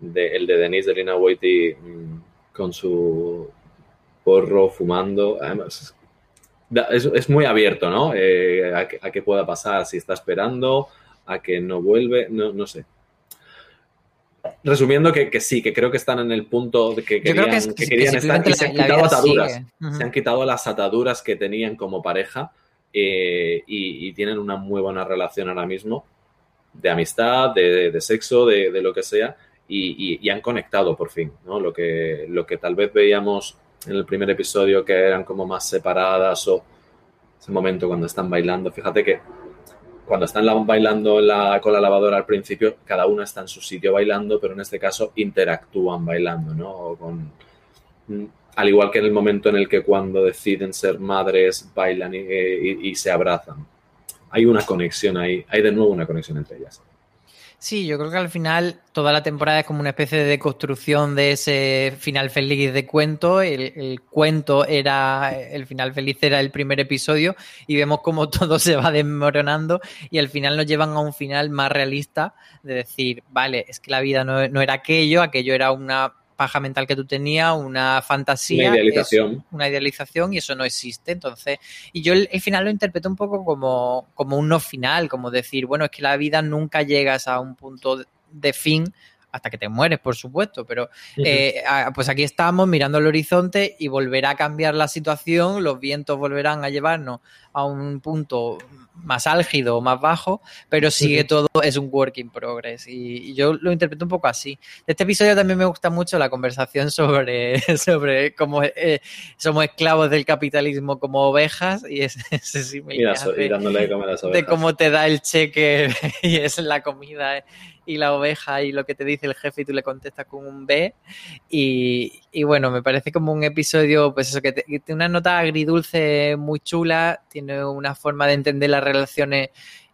el de Denis, de Lina Waity, mm, con su porro fumando. Además, es, es muy abierto, ¿no? Eh, a, a, qué pueda pasar, si está esperando, a que no vuelve, no, no sé. Resumiendo que, sí, que creo que están en el punto de que querían, estar y se han quitado ataduras. Se han quitado las ataduras que tenían como pareja eh, y, tienen una muy buena relación ahora mismo de amistad, de, sexo, de, lo que sea, y, han conectado por fin, ¿no? Lo que, lo que tal vez veíamos en el primer episodio que eran como más separadas o ese momento cuando están bailando. Fíjate que cuando están bailando con la lavadora al principio, cada una está en su sitio bailando, pero en este caso interactúan bailando, ¿no? Mm, al igual que en el momento en el que cuando deciden ser madres bailan y se abrazan. Hay una conexión ahí, hay de nuevo una conexión entre ellas. Sí, yo creo que al final toda la temporada es como una especie de deconstrucción de ese final feliz de cuento. El, cuento era, el final feliz era el primer episodio y vemos cómo [laughs] todo se va desmoronando y al final nos llevan a un final más realista de decir, vale, es que la vida no, no era aquello, aquello era una paja mental que tú tenías, una fantasía. Una idealización. una idealización y eso no existe. Entonces, y yo el, final lo interpreto un poco como, como un no final, como decir, bueno, es que la vida nunca llegas a un punto de fin hasta que te mueres, por supuesto, pero eh, pues aquí estamos mirando el horizonte y volverá a cambiar la situación, los vientos volverán a llevarnos a un punto más álgido o más bajo, pero sigue todo, es un work in progress. Y, yo lo interpreto un poco así. De este episodio también me gusta mucho la conversación [laughs] sobre, sobre cómo eh, somos esclavos del capitalismo como ovejas y [laughs] ese, sí me de cómo te da el cheque [laughs] y es la comida y la oveja y lo que te dice el jefe y tú le contestas con un B. Y, bueno, me parece como un episodio, pues eso, que, tiene una nota agridulce muy chula, tiene una forma de entender las relaciones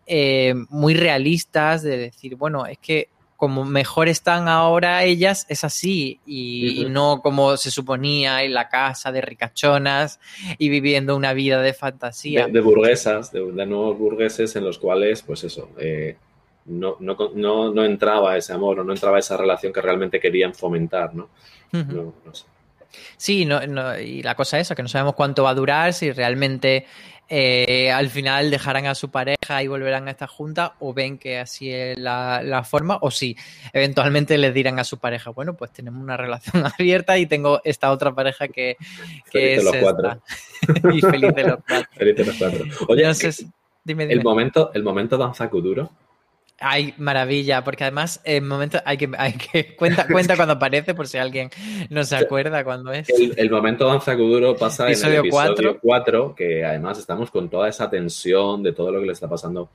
eh, muy realistas, de decir, bueno, es que como mejor están ahora ellas, es así, y, no como se suponía en la casa de ricachonas y viviendo una vida de fantasía. De, burguesas, de, nuevos burgueses en los cuales, pues eso, eh, no, no, no, no, entraba ese amor o no entraba esa relación que realmente querían fomentar, ¿no? no, sé. Sí, no, y la cosa es que no sabemos cuánto va a durar, si realmente eh, al final dejarán a su pareja y volverán a esta junta o ven que así es la, forma o si eventualmente les dirán a su pareja, bueno, pues tenemos una relación [laughs] abierta y tengo esta otra pareja que, [laughs] que es los cuatro. [laughs] y feliz de los cuatro. feliz de los cuatro. Oye, dime, El, momento, el momento danza Kuduro Ay, maravilla, porque además en momento hay que, hay que [laughs] cuenta, cuenta cuando aparece por si alguien no se acuerda cuando es. El, momento danza Kuduro pasa en el episodio 4, que además estamos con toda esa tensión de todo lo que le está pasando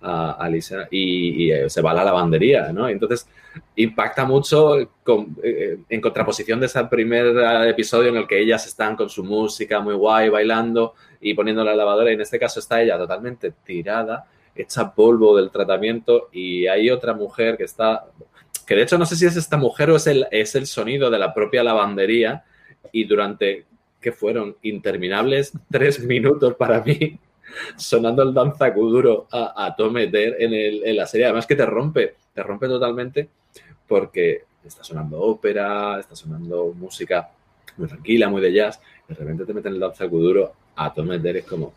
a Alisa y, eh, se va a la lavandería, ¿no? Entonces impacta mucho eh, en contraposición de ese primer episodio en el que ellas están con su música muy guay, bailando y poniendo la lavadora y en este caso está ella totalmente tirada hecha polvo del tratamiento y hay otra mujer que está, que de hecho no sé si es esta mujer o es el, es el sonido de la propia lavandería y durante, que fueron interminables [laughs] tres minutos para mí, sonando el danza duro a, a en, en la serie, además que te rompe, te rompe totalmente porque está sonando ópera, está sonando música muy tranquila, muy de jazz, de repente te meten el danza duro a Tom es como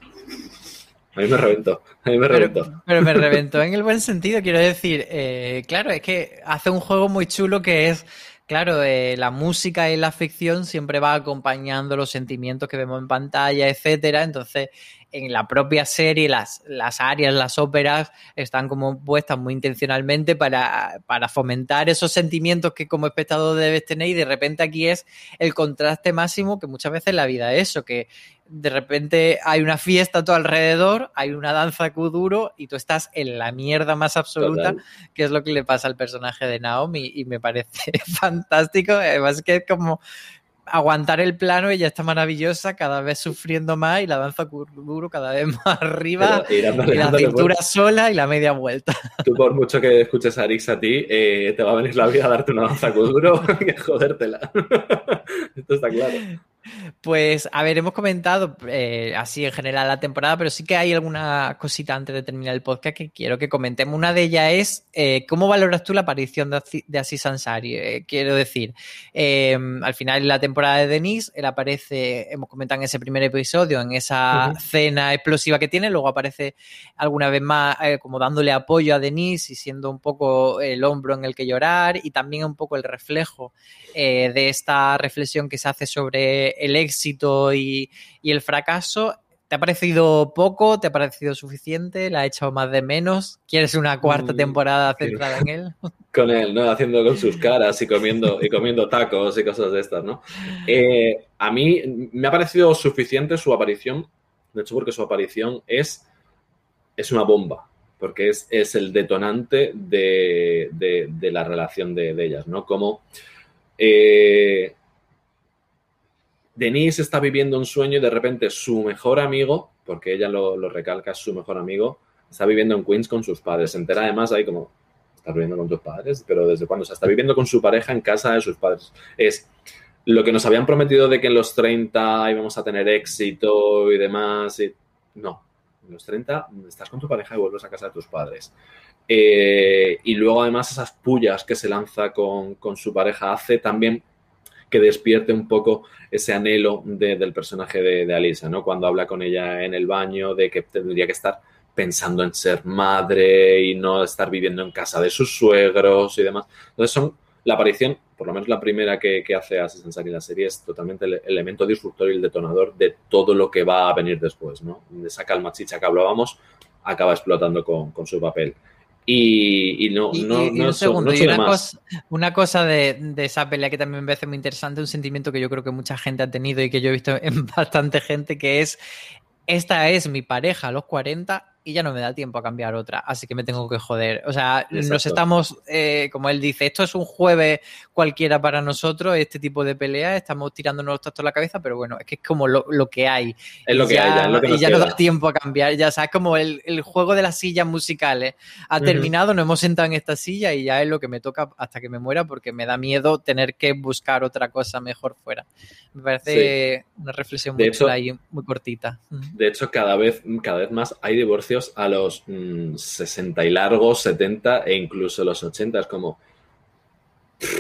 a mí me reventó, a mí me reventó. Pero, me [laughs] reventó en el buen sentido, quiero decir, eh, claro, es que hace un juego muy chulo que es, claro, eh, la música y la ficción siempre va acompañando los sentimientos que vemos en pantalla, etcétera, entonces en la propia serie las, las áreas, las óperas están como puestas muy intencionalmente para, para, fomentar esos sentimientos que como espectador debes tener y de repente aquí es el contraste máximo que muchas veces la vida es eso, que de repente hay una fiesta a tu alrededor, hay una danza kuduro y tú estás en la mierda más absoluta, que es lo que le pasa al personaje de Naomi y me parece [laughs] fantástico, además que es como aguantar el plano, ella está maravillosa, cada vez sufriendo más y la danza duro cada vez [laughs] más arriba, y la cintura sola y la media vuelta. Tú por mucho que escuches a Arix a ti, eh, te va a venir la vida a darte una danza duro [laughs] y jodértela. Esto está claro. Pues, a ver, hemos comentado eh, así en general la temporada, pero sí que hay alguna cosita antes de terminar el podcast que quiero que comentemos. Una de ellas es, eh, ¿cómo valoras tú la aparición de, Aziz Ansari? Eh, quiero decir, al final de la temporada de Denise, él aparece, hemos comentado en ese primer episodio, en esa cena explosiva que tiene, luego aparece alguna vez más como dándole apoyo a Denise y siendo un poco el hombro en el que llorar y también un poco el reflejo de esta reflexión que se hace sobre el éxito y, el fracaso. ¿Te ha parecido poco? ¿Te ha parecido suficiente? ¿La ha echado más de menos? ¿Quieres una cuarta mm, temporada centrada en él? [laughs] Con él, ¿no? Haciendo con sus caras y comiendo, y comiendo tacos y cosas de estas, ¿no? Eh, a mí me ha parecido suficiente su aparición, de hecho porque su aparición es, es una bomba, porque es, el detonante de, la relación de, ellas, ¿no? Como eh, Denise está viviendo un sueño y de repente su mejor amigo, porque ella lo, recalca, su mejor amigo, está viviendo en Queens con sus padres. Se entera además ahí como, estás viviendo con tus padres, pero ¿desde cuándo? O sea, está viviendo con su pareja en casa de sus padres. Es lo que nos habían prometido de que en los 30 íbamos a tener éxito y demás. No, en los 30 estás con tu pareja y vuelves a casa de tus padres. Eh, y luego además esas pullas que se lanza con su pareja hace también que despierte un poco ese anhelo del personaje de, de, Alisa, ¿no? Cuando habla con ella en el baño de que tendría que estar pensando en ser madre y no estar viviendo en casa de sus suegros y demás. Entonces son la aparición, por lo menos la primera que, hace Assassin's Creed en la serie, es totalmente el elemento disruptor y el detonador de todo lo que va a venir después, ¿no? De esa calma chicha que hablábamos, acaba explotando con su papel. Y, y, no, y, no, y, no, un segundo, no y una, más. cosa, una cosa de, de, esa pelea que también me parece muy interesante, un sentimiento que yo creo que mucha gente ha tenido y que yo he visto en [laughs] bastante gente, que es, esta es mi pareja a los 40 y ya no me da tiempo a cambiar otra, así que me tengo que joder. O sea, Exacto. nos estamos, eh, como él dice, esto es un jueves cualquiera para nosotros, este tipo de pelea, estamos tirándonos los tactos a la cabeza, pero bueno, es que es como lo, lo que hay. Es lo que ya, hay, ya, es lo que y ya no da tiempo a cambiar, ya sabes, como el, el, juego de las sillas musicales. Ha uh -huh. terminado, nos hemos sentado en esta silla y ya es lo que me toca hasta que me muera porque me da miedo tener que buscar otra cosa mejor fuera. Me parece sí. una reflexión muy, hecho, muy cortita. De hecho, cada vez, cada vez más hay divorcios a los mmm, 60 y largos, 70 e incluso los 80. Es como,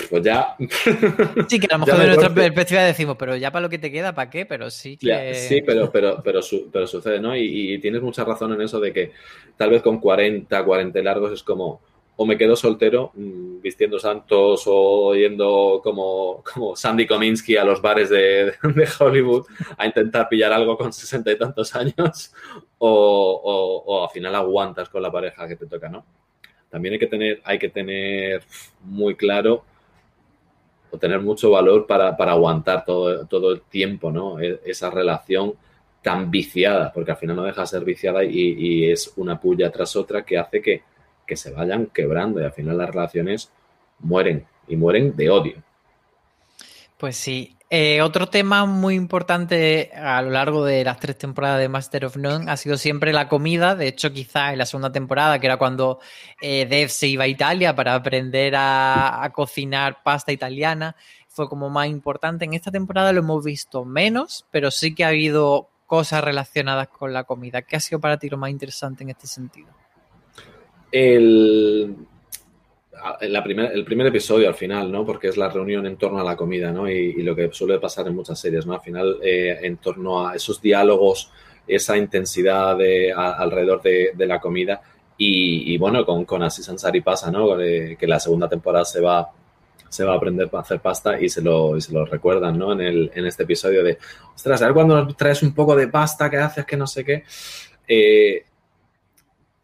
pues ya. [laughs] Sí, que a lo mejor de nuestra perspectiva decimos, pero ya para lo que te queda, ¿para qué? Pero sí que. Ya, sí, pero, pero, pero, su, pero sucede, ¿no? Y, y, tienes mucha razón en eso de que tal vez con 40, 40 largos es como. O me quedo soltero mmm, vistiendo santos o yendo como, como Sandy Kominsky a los bares de, de, Hollywood a intentar pillar algo con sesenta y tantos años o, o, o, al final aguantas con la pareja que te toca, ¿no? También hay que tener, hay que tener muy claro o tener mucho valor para, para aguantar todo, todo, el tiempo, ¿no? E, esa relación tan viciada, porque al final no deja de ser viciada y, y, es una puya tras otra que hace que, que se vayan quebrando y al final las relaciones mueren y mueren de odio. Pues sí. Eh, otro tema muy importante a lo largo de las tres temporadas de Master of None ha sido siempre la comida. De hecho, quizás en la segunda temporada, que era cuando eh, Dev se iba a Italia para aprender a, a, cocinar pasta italiana, fue como más importante. En esta temporada lo hemos visto menos, pero sí que ha habido cosas relacionadas con la comida. ¿Qué ha sido para ti lo más interesante en este sentido? El, la primer, el primer episodio al final, ¿no? Porque es la reunión en torno a la comida, ¿no? Y, lo que suele pasar en muchas series, ¿no? Al final, eh, en torno a esos diálogos, esa intensidad de, alrededor de, de, la comida. Y, bueno, con, con Aziz Ansari pasa, ¿no? Que la segunda temporada se va, se va a aprender a hacer pasta y se lo, y se lo recuerdan, ¿no? En, el, en este episodio de, ostras, a ver cuando traes un poco de pasta, ¿qué haces? Que no sé qué. Eh,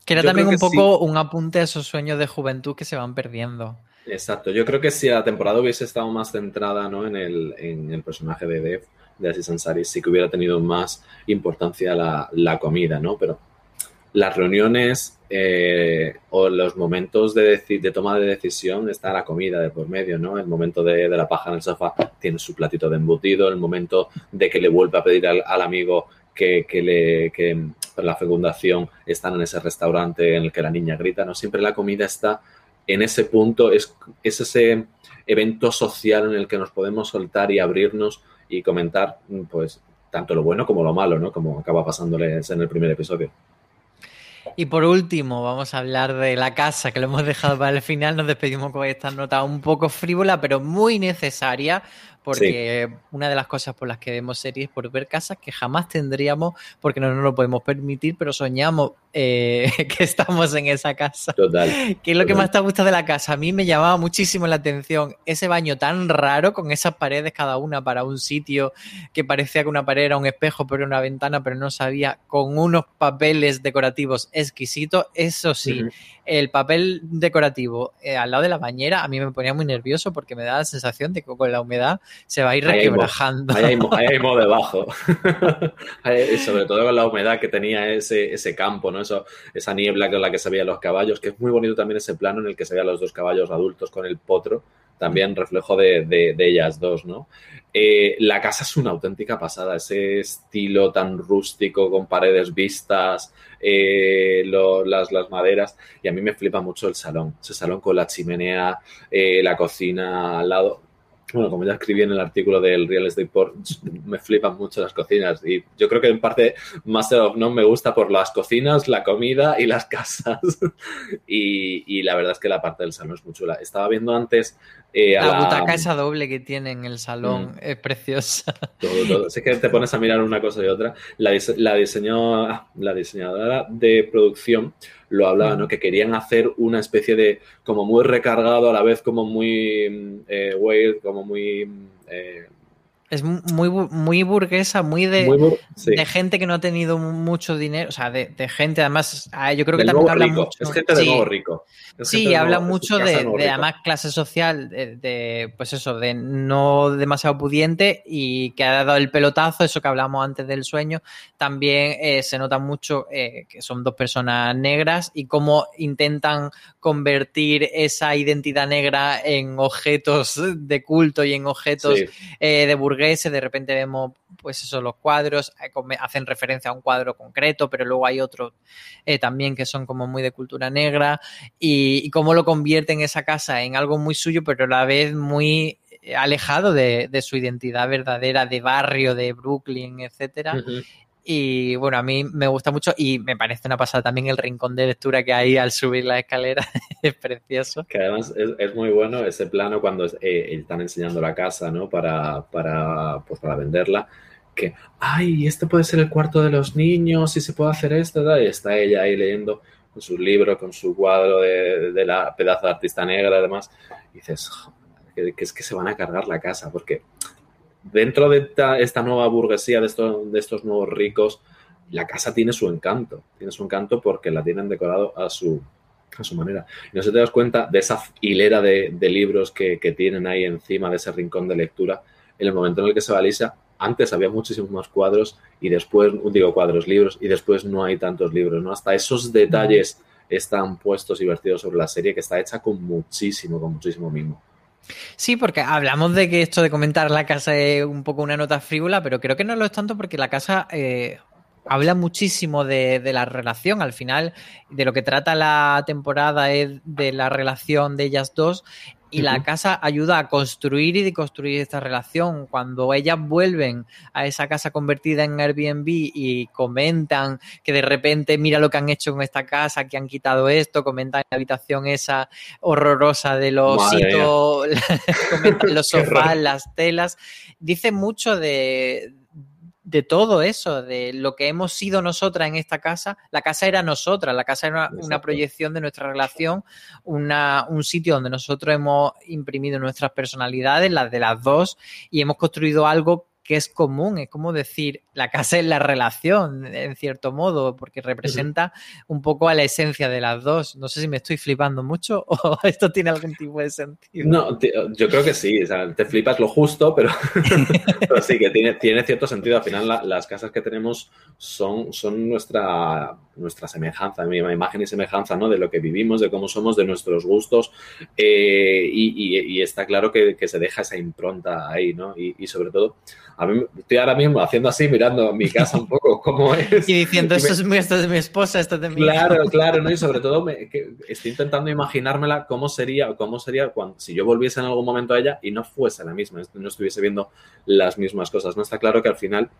que era también un poco sí. un apunte a esos sueños de juventud que se van perdiendo. Exacto. Yo creo que si la temporada hubiese estado más centrada ¿no? en, el, en el personaje de Dev, de Aziz Ansari, sí que hubiera tenido más importancia la, la comida, ¿no? Pero las reuniones eh, o los momentos de, de, toma de decisión está la comida de por medio, ¿no? El momento de, de, la paja en el sofá tiene su platito de embutido, el momento de que le vuelve a pedir al, al amigo que, que, le, que la fecundación están en ese restaurante en el que la niña grita, ¿no? Siempre la comida está en ese punto, es, es ese evento social en el que nos podemos soltar y abrirnos y comentar, pues, tanto lo bueno como lo malo, ¿no? Como acaba pasándoles en el primer episodio. Y por último, vamos a hablar de la casa, que lo hemos dejado para el final. Nos despedimos con esta nota un poco frívola, pero muy necesaria, porque sí. una de las cosas por las que vemos series es por ver casas que jamás tendríamos, porque no nos lo podemos permitir, pero soñamos eh, [laughs] que estamos en esa casa. Total. ¿Qué es lo total. que más te gusta de la casa? A mí me llamaba muchísimo la atención ese baño tan raro, con esas paredes cada una para un sitio, que parecía que una pared era un espejo, pero una ventana, pero no sabía, con unos papeles decorativos exquisitos. Eso sí, uh -huh. El papel decorativo eh, al lado de la bañera a mí me ponía muy nervioso porque me da la sensación de que con la humedad se va a ir requebrajando. Ahí hay mo, ahí hay mo [laughs] debajo. [laughs] y sobre todo con la humedad que tenía ese, ese campo, ¿no? Eso, esa niebla con la que se veían los caballos, que es muy bonito también ese plano en el que se veían los dos caballos adultos con el potro, también reflejo de, de, de ellas dos, ¿no? Eh, la casa es una auténtica pasada, ese estilo tan rústico con paredes vistas, eh, las, maderas, y a mí me flipa mucho el salón, ese salón con la chimenea, eh, la cocina al lado, bueno, como ya escribí en el artículo del Real Estate Port, [laughs] me flipan mucho las cocinas. Y yo creo que en parte Master of None me gusta por las cocinas, la comida y las [laughs] casas. y, y, la verdad es que la parte del salón es muy chula. Estaba viendo antes Eh, la, butaca esa doble que tiene en el salón mm. es preciosa. [laughs] Todo, todo. Es que te pones a mirar una cosa y otra. La, la, diseñó, la diseñadora de producción lo hablaba, ¿no? Mm. Que querían hacer una especie de como muy recargado, a la vez como muy eh, weird, como muy... Eh, es muy, muy burguesa, muy de, de gente que no ha tenido mucho dinero, o sea, de, gente, además, ah, yo creo que también habla mucho. Es gente de nuevo rico. sí, habla mucho de, además clase social, de, pues eso, de no demasiado pudiente y que ha dado el pelotazo, eso que hablamos antes del sueño. También eh, se nota mucho eh, que son dos personas negras y cómo intentan convertir esa identidad negra en objetos de culto y en objetos eh, de de repente vemos, pues eso, los cuadros, eh, hacen referencia a un cuadro concreto, pero luego hay otros eh, también que son como muy de cultura negra, y, cómo lo convierten esa casa en algo muy suyo, pero a la vez muy eh, alejado de, su identidad verdadera de barrio, de Brooklyn, etcétera. Y bueno, a mí me gusta mucho y me parece una pasada también el rincón de lectura que hay al subir la escalera. [laughs] es precioso. Que además es, muy bueno ese plano cuando eh, están enseñando la casa, ¿no? Para, para, pues para venderla. Que, ay, este puede ser el cuarto de los niños y se puede hacer esto. Y está ella ahí leyendo con su libro, con su cuadro de, de la pedazo de artista negra, además. Y dices, que, que es que se van a cargar la casa porque dentro de esta, nueva burguesía, de estos, de estos nuevos ricos, la casa tiene su encanto. Tiene su encanto porque la tienen decorado a su, a su manera. Y no se te das cuenta de esa hilera de, libros que, tienen ahí encima de ese rincón de lectura. En el momento en el que se va Lisa, antes había muchísimos más cuadros y después, digo cuadros, libros, y después no hay tantos libros, ¿no? Hasta esos detalles están puestos y vertidos sobre la serie que está hecha con muchísimo, con muchísimo mimo. Sí, porque hablamos de que esto de comentar la casa es un poco una nota frívola, pero creo que no lo es tanto porque la casa eh, habla muchísimo de, la relación. Al final, de lo que trata la temporada es de la relación de ellas dos y la casa ayuda a construir y deconstruir esta relación. Cuando ellas vuelven a esa casa convertida en Airbnb y comentan que de repente mira lo que han hecho con esta casa, que han quitado esto, comentan la habitación esa horrorosa de los [laughs] comentan los sofás, las telas, dice mucho de, de todo eso, de lo que hemos sido nosotras en esta casa. La casa era nosotras, la casa era una, proyección de nuestra relación, una, un sitio donde nosotros hemos imprimido nuestras personalidades, las de las dos, y hemos construido algo que es común, es como decir, la casa es la relación, en cierto modo, porque representa un poco a la esencia de las dos. No sé si me estoy flipando mucho [laughs] o esto tiene algún tipo de sentido. No, yo creo que sí, o sea, te flipas lo justo, pero, [laughs] sí, que tiene, tiene cierto sentido. Al final las casas que tenemos son, son nuestra, nuestra semejanza, mi imagen y semejanza, ¿no? De lo que vivimos, de cómo somos, de nuestros gustos, eh, y, está claro que, se deja esa impronta ahí, ¿no? y sobre todo a mí estoy ahora mismo haciendo así, mirando mi casa un poco [laughs] cómo es. Y diciendo, esto, es mi, esto, mi, esposa, esto es de mi Claro, [laughs] claro, ¿no? Y sobre todo me, estoy intentando imaginármela cómo sería, cómo sería cuando, si yo volviese en algún momento a ella y no fuese la misma, no estuviese viendo las mismas cosas. No está claro que al final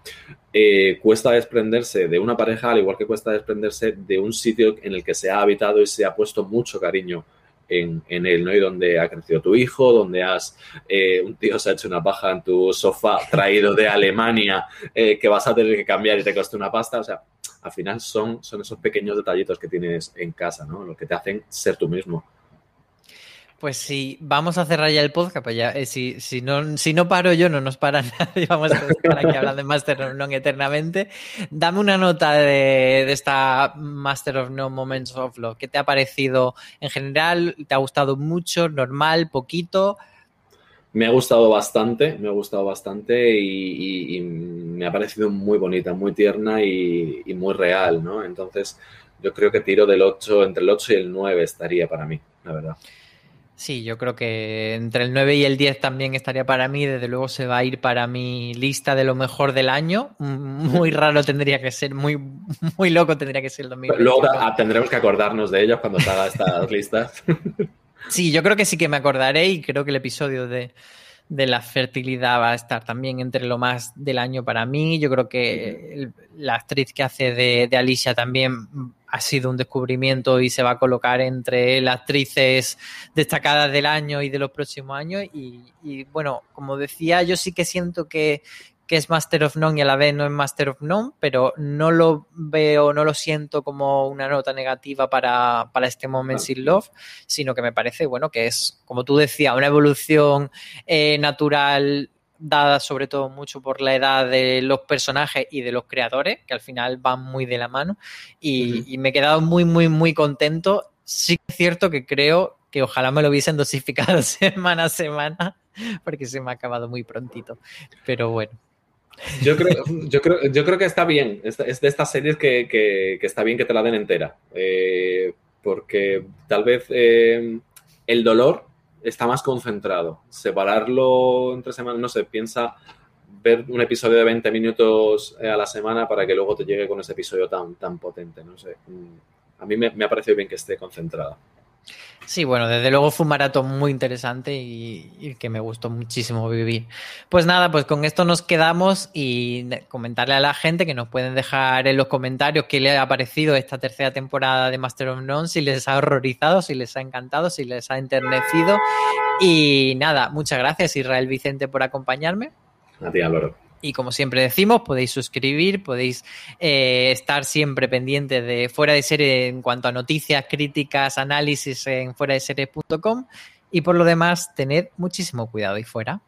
eh, cuesta desprenderse de una pareja, al igual que cuesta desprenderse de un sitio en el que se ha habitado y se ha puesto mucho cariño en, en, él, ¿no? Y donde ha crecido tu hijo, donde has, eh, un tío se ha hecho una paja en tu sofá traído de Alemania eh, que vas a tener que cambiar y te cuesta una pasta, o sea, al final son, son esos pequeños detallitos que tienes en casa, ¿no? Los que te hacen ser tú mismo. Pues sí, vamos a cerrar ya el podcast, pues ya, eh, si, si, no, si no paro yo, no nos para [laughs] nadie, vamos a estar aquí hablando de Master of None eternamente. Dame una nota de, de, esta Master of None Moments of Love. ¿Qué te ha parecido en general? ¿Te ha gustado mucho, normal, poquito? Me ha gustado bastante, me ha gustado bastante y, me ha parecido muy bonita, muy tierna y, muy real, ¿no? Entonces, yo creo que tiro del 8, entre el 8 y el 9 estaría para mí, la verdad. Sí, yo creo que entre el 9 y el 10 también estaría para mí. Desde luego se va a ir para mi lista de lo mejor del año. Muy raro tendría que ser, muy, muy loco tendría que ser el 2020. Luego tendremos que acordarnos de ellos cuando se haga estas [laughs] listas. Sí, yo creo que sí que me acordaré y creo que el episodio de, de la fertilidad va a estar también entre lo más del año para mí. Yo creo que la actriz que hace de, de, Alicia también ha sido un descubrimiento y se va a colocar entre las actrices destacadas del año y de los próximos años. Y, y bueno, como decía, yo sí que siento que, que es Master of None y a la vez no es Master of None, pero no lo veo, no lo siento como una nota negativa para, para este Moment in Love, sino que me parece, bueno, que es, como tú decías, una evolución eh, natural dada sobre todo mucho por la edad de los personajes y de los creadores, que al final van muy de la mano, y, uh -huh. y me he quedado muy, muy, muy contento. Sí es cierto que creo que ojalá me lo hubiesen dosificado [laughs] semana a semana, porque se me ha acabado muy prontito, pero bueno. Yo creo, yo creo, yo creo que está bien. Es de estas series que, que, está bien que te la den entera. Eh, porque tal vez eh, el dolor está más concentrado. Separarlo entre semanas, no sé, piensa ver un episodio de 20 minutos eh, a la semana para que luego te llegue con ese episodio tan, tan potente. No sé. A mí me, me ha parecido bien que esté concentrada. Sí, bueno, desde luego fue un maratón muy interesante y, que me gustó muchísimo vivir. Pues nada, pues con esto nos quedamos y comentarle a la gente que nos pueden dejar en los comentarios qué les ha parecido esta tercera temporada de Master of None, si les ha horrorizado, si les ha encantado, si les ha enternecido. Y nada, muchas gracias Israel Vicente por acompañarme. A ti, Álvaro. Y como siempre decimos, podéis suscribir, podéis eh, estar siempre pendientes de fuera de serie en cuanto a noticias, críticas, análisis en fuera de. Y por lo demás, tened muchísimo cuidado ahí fuera.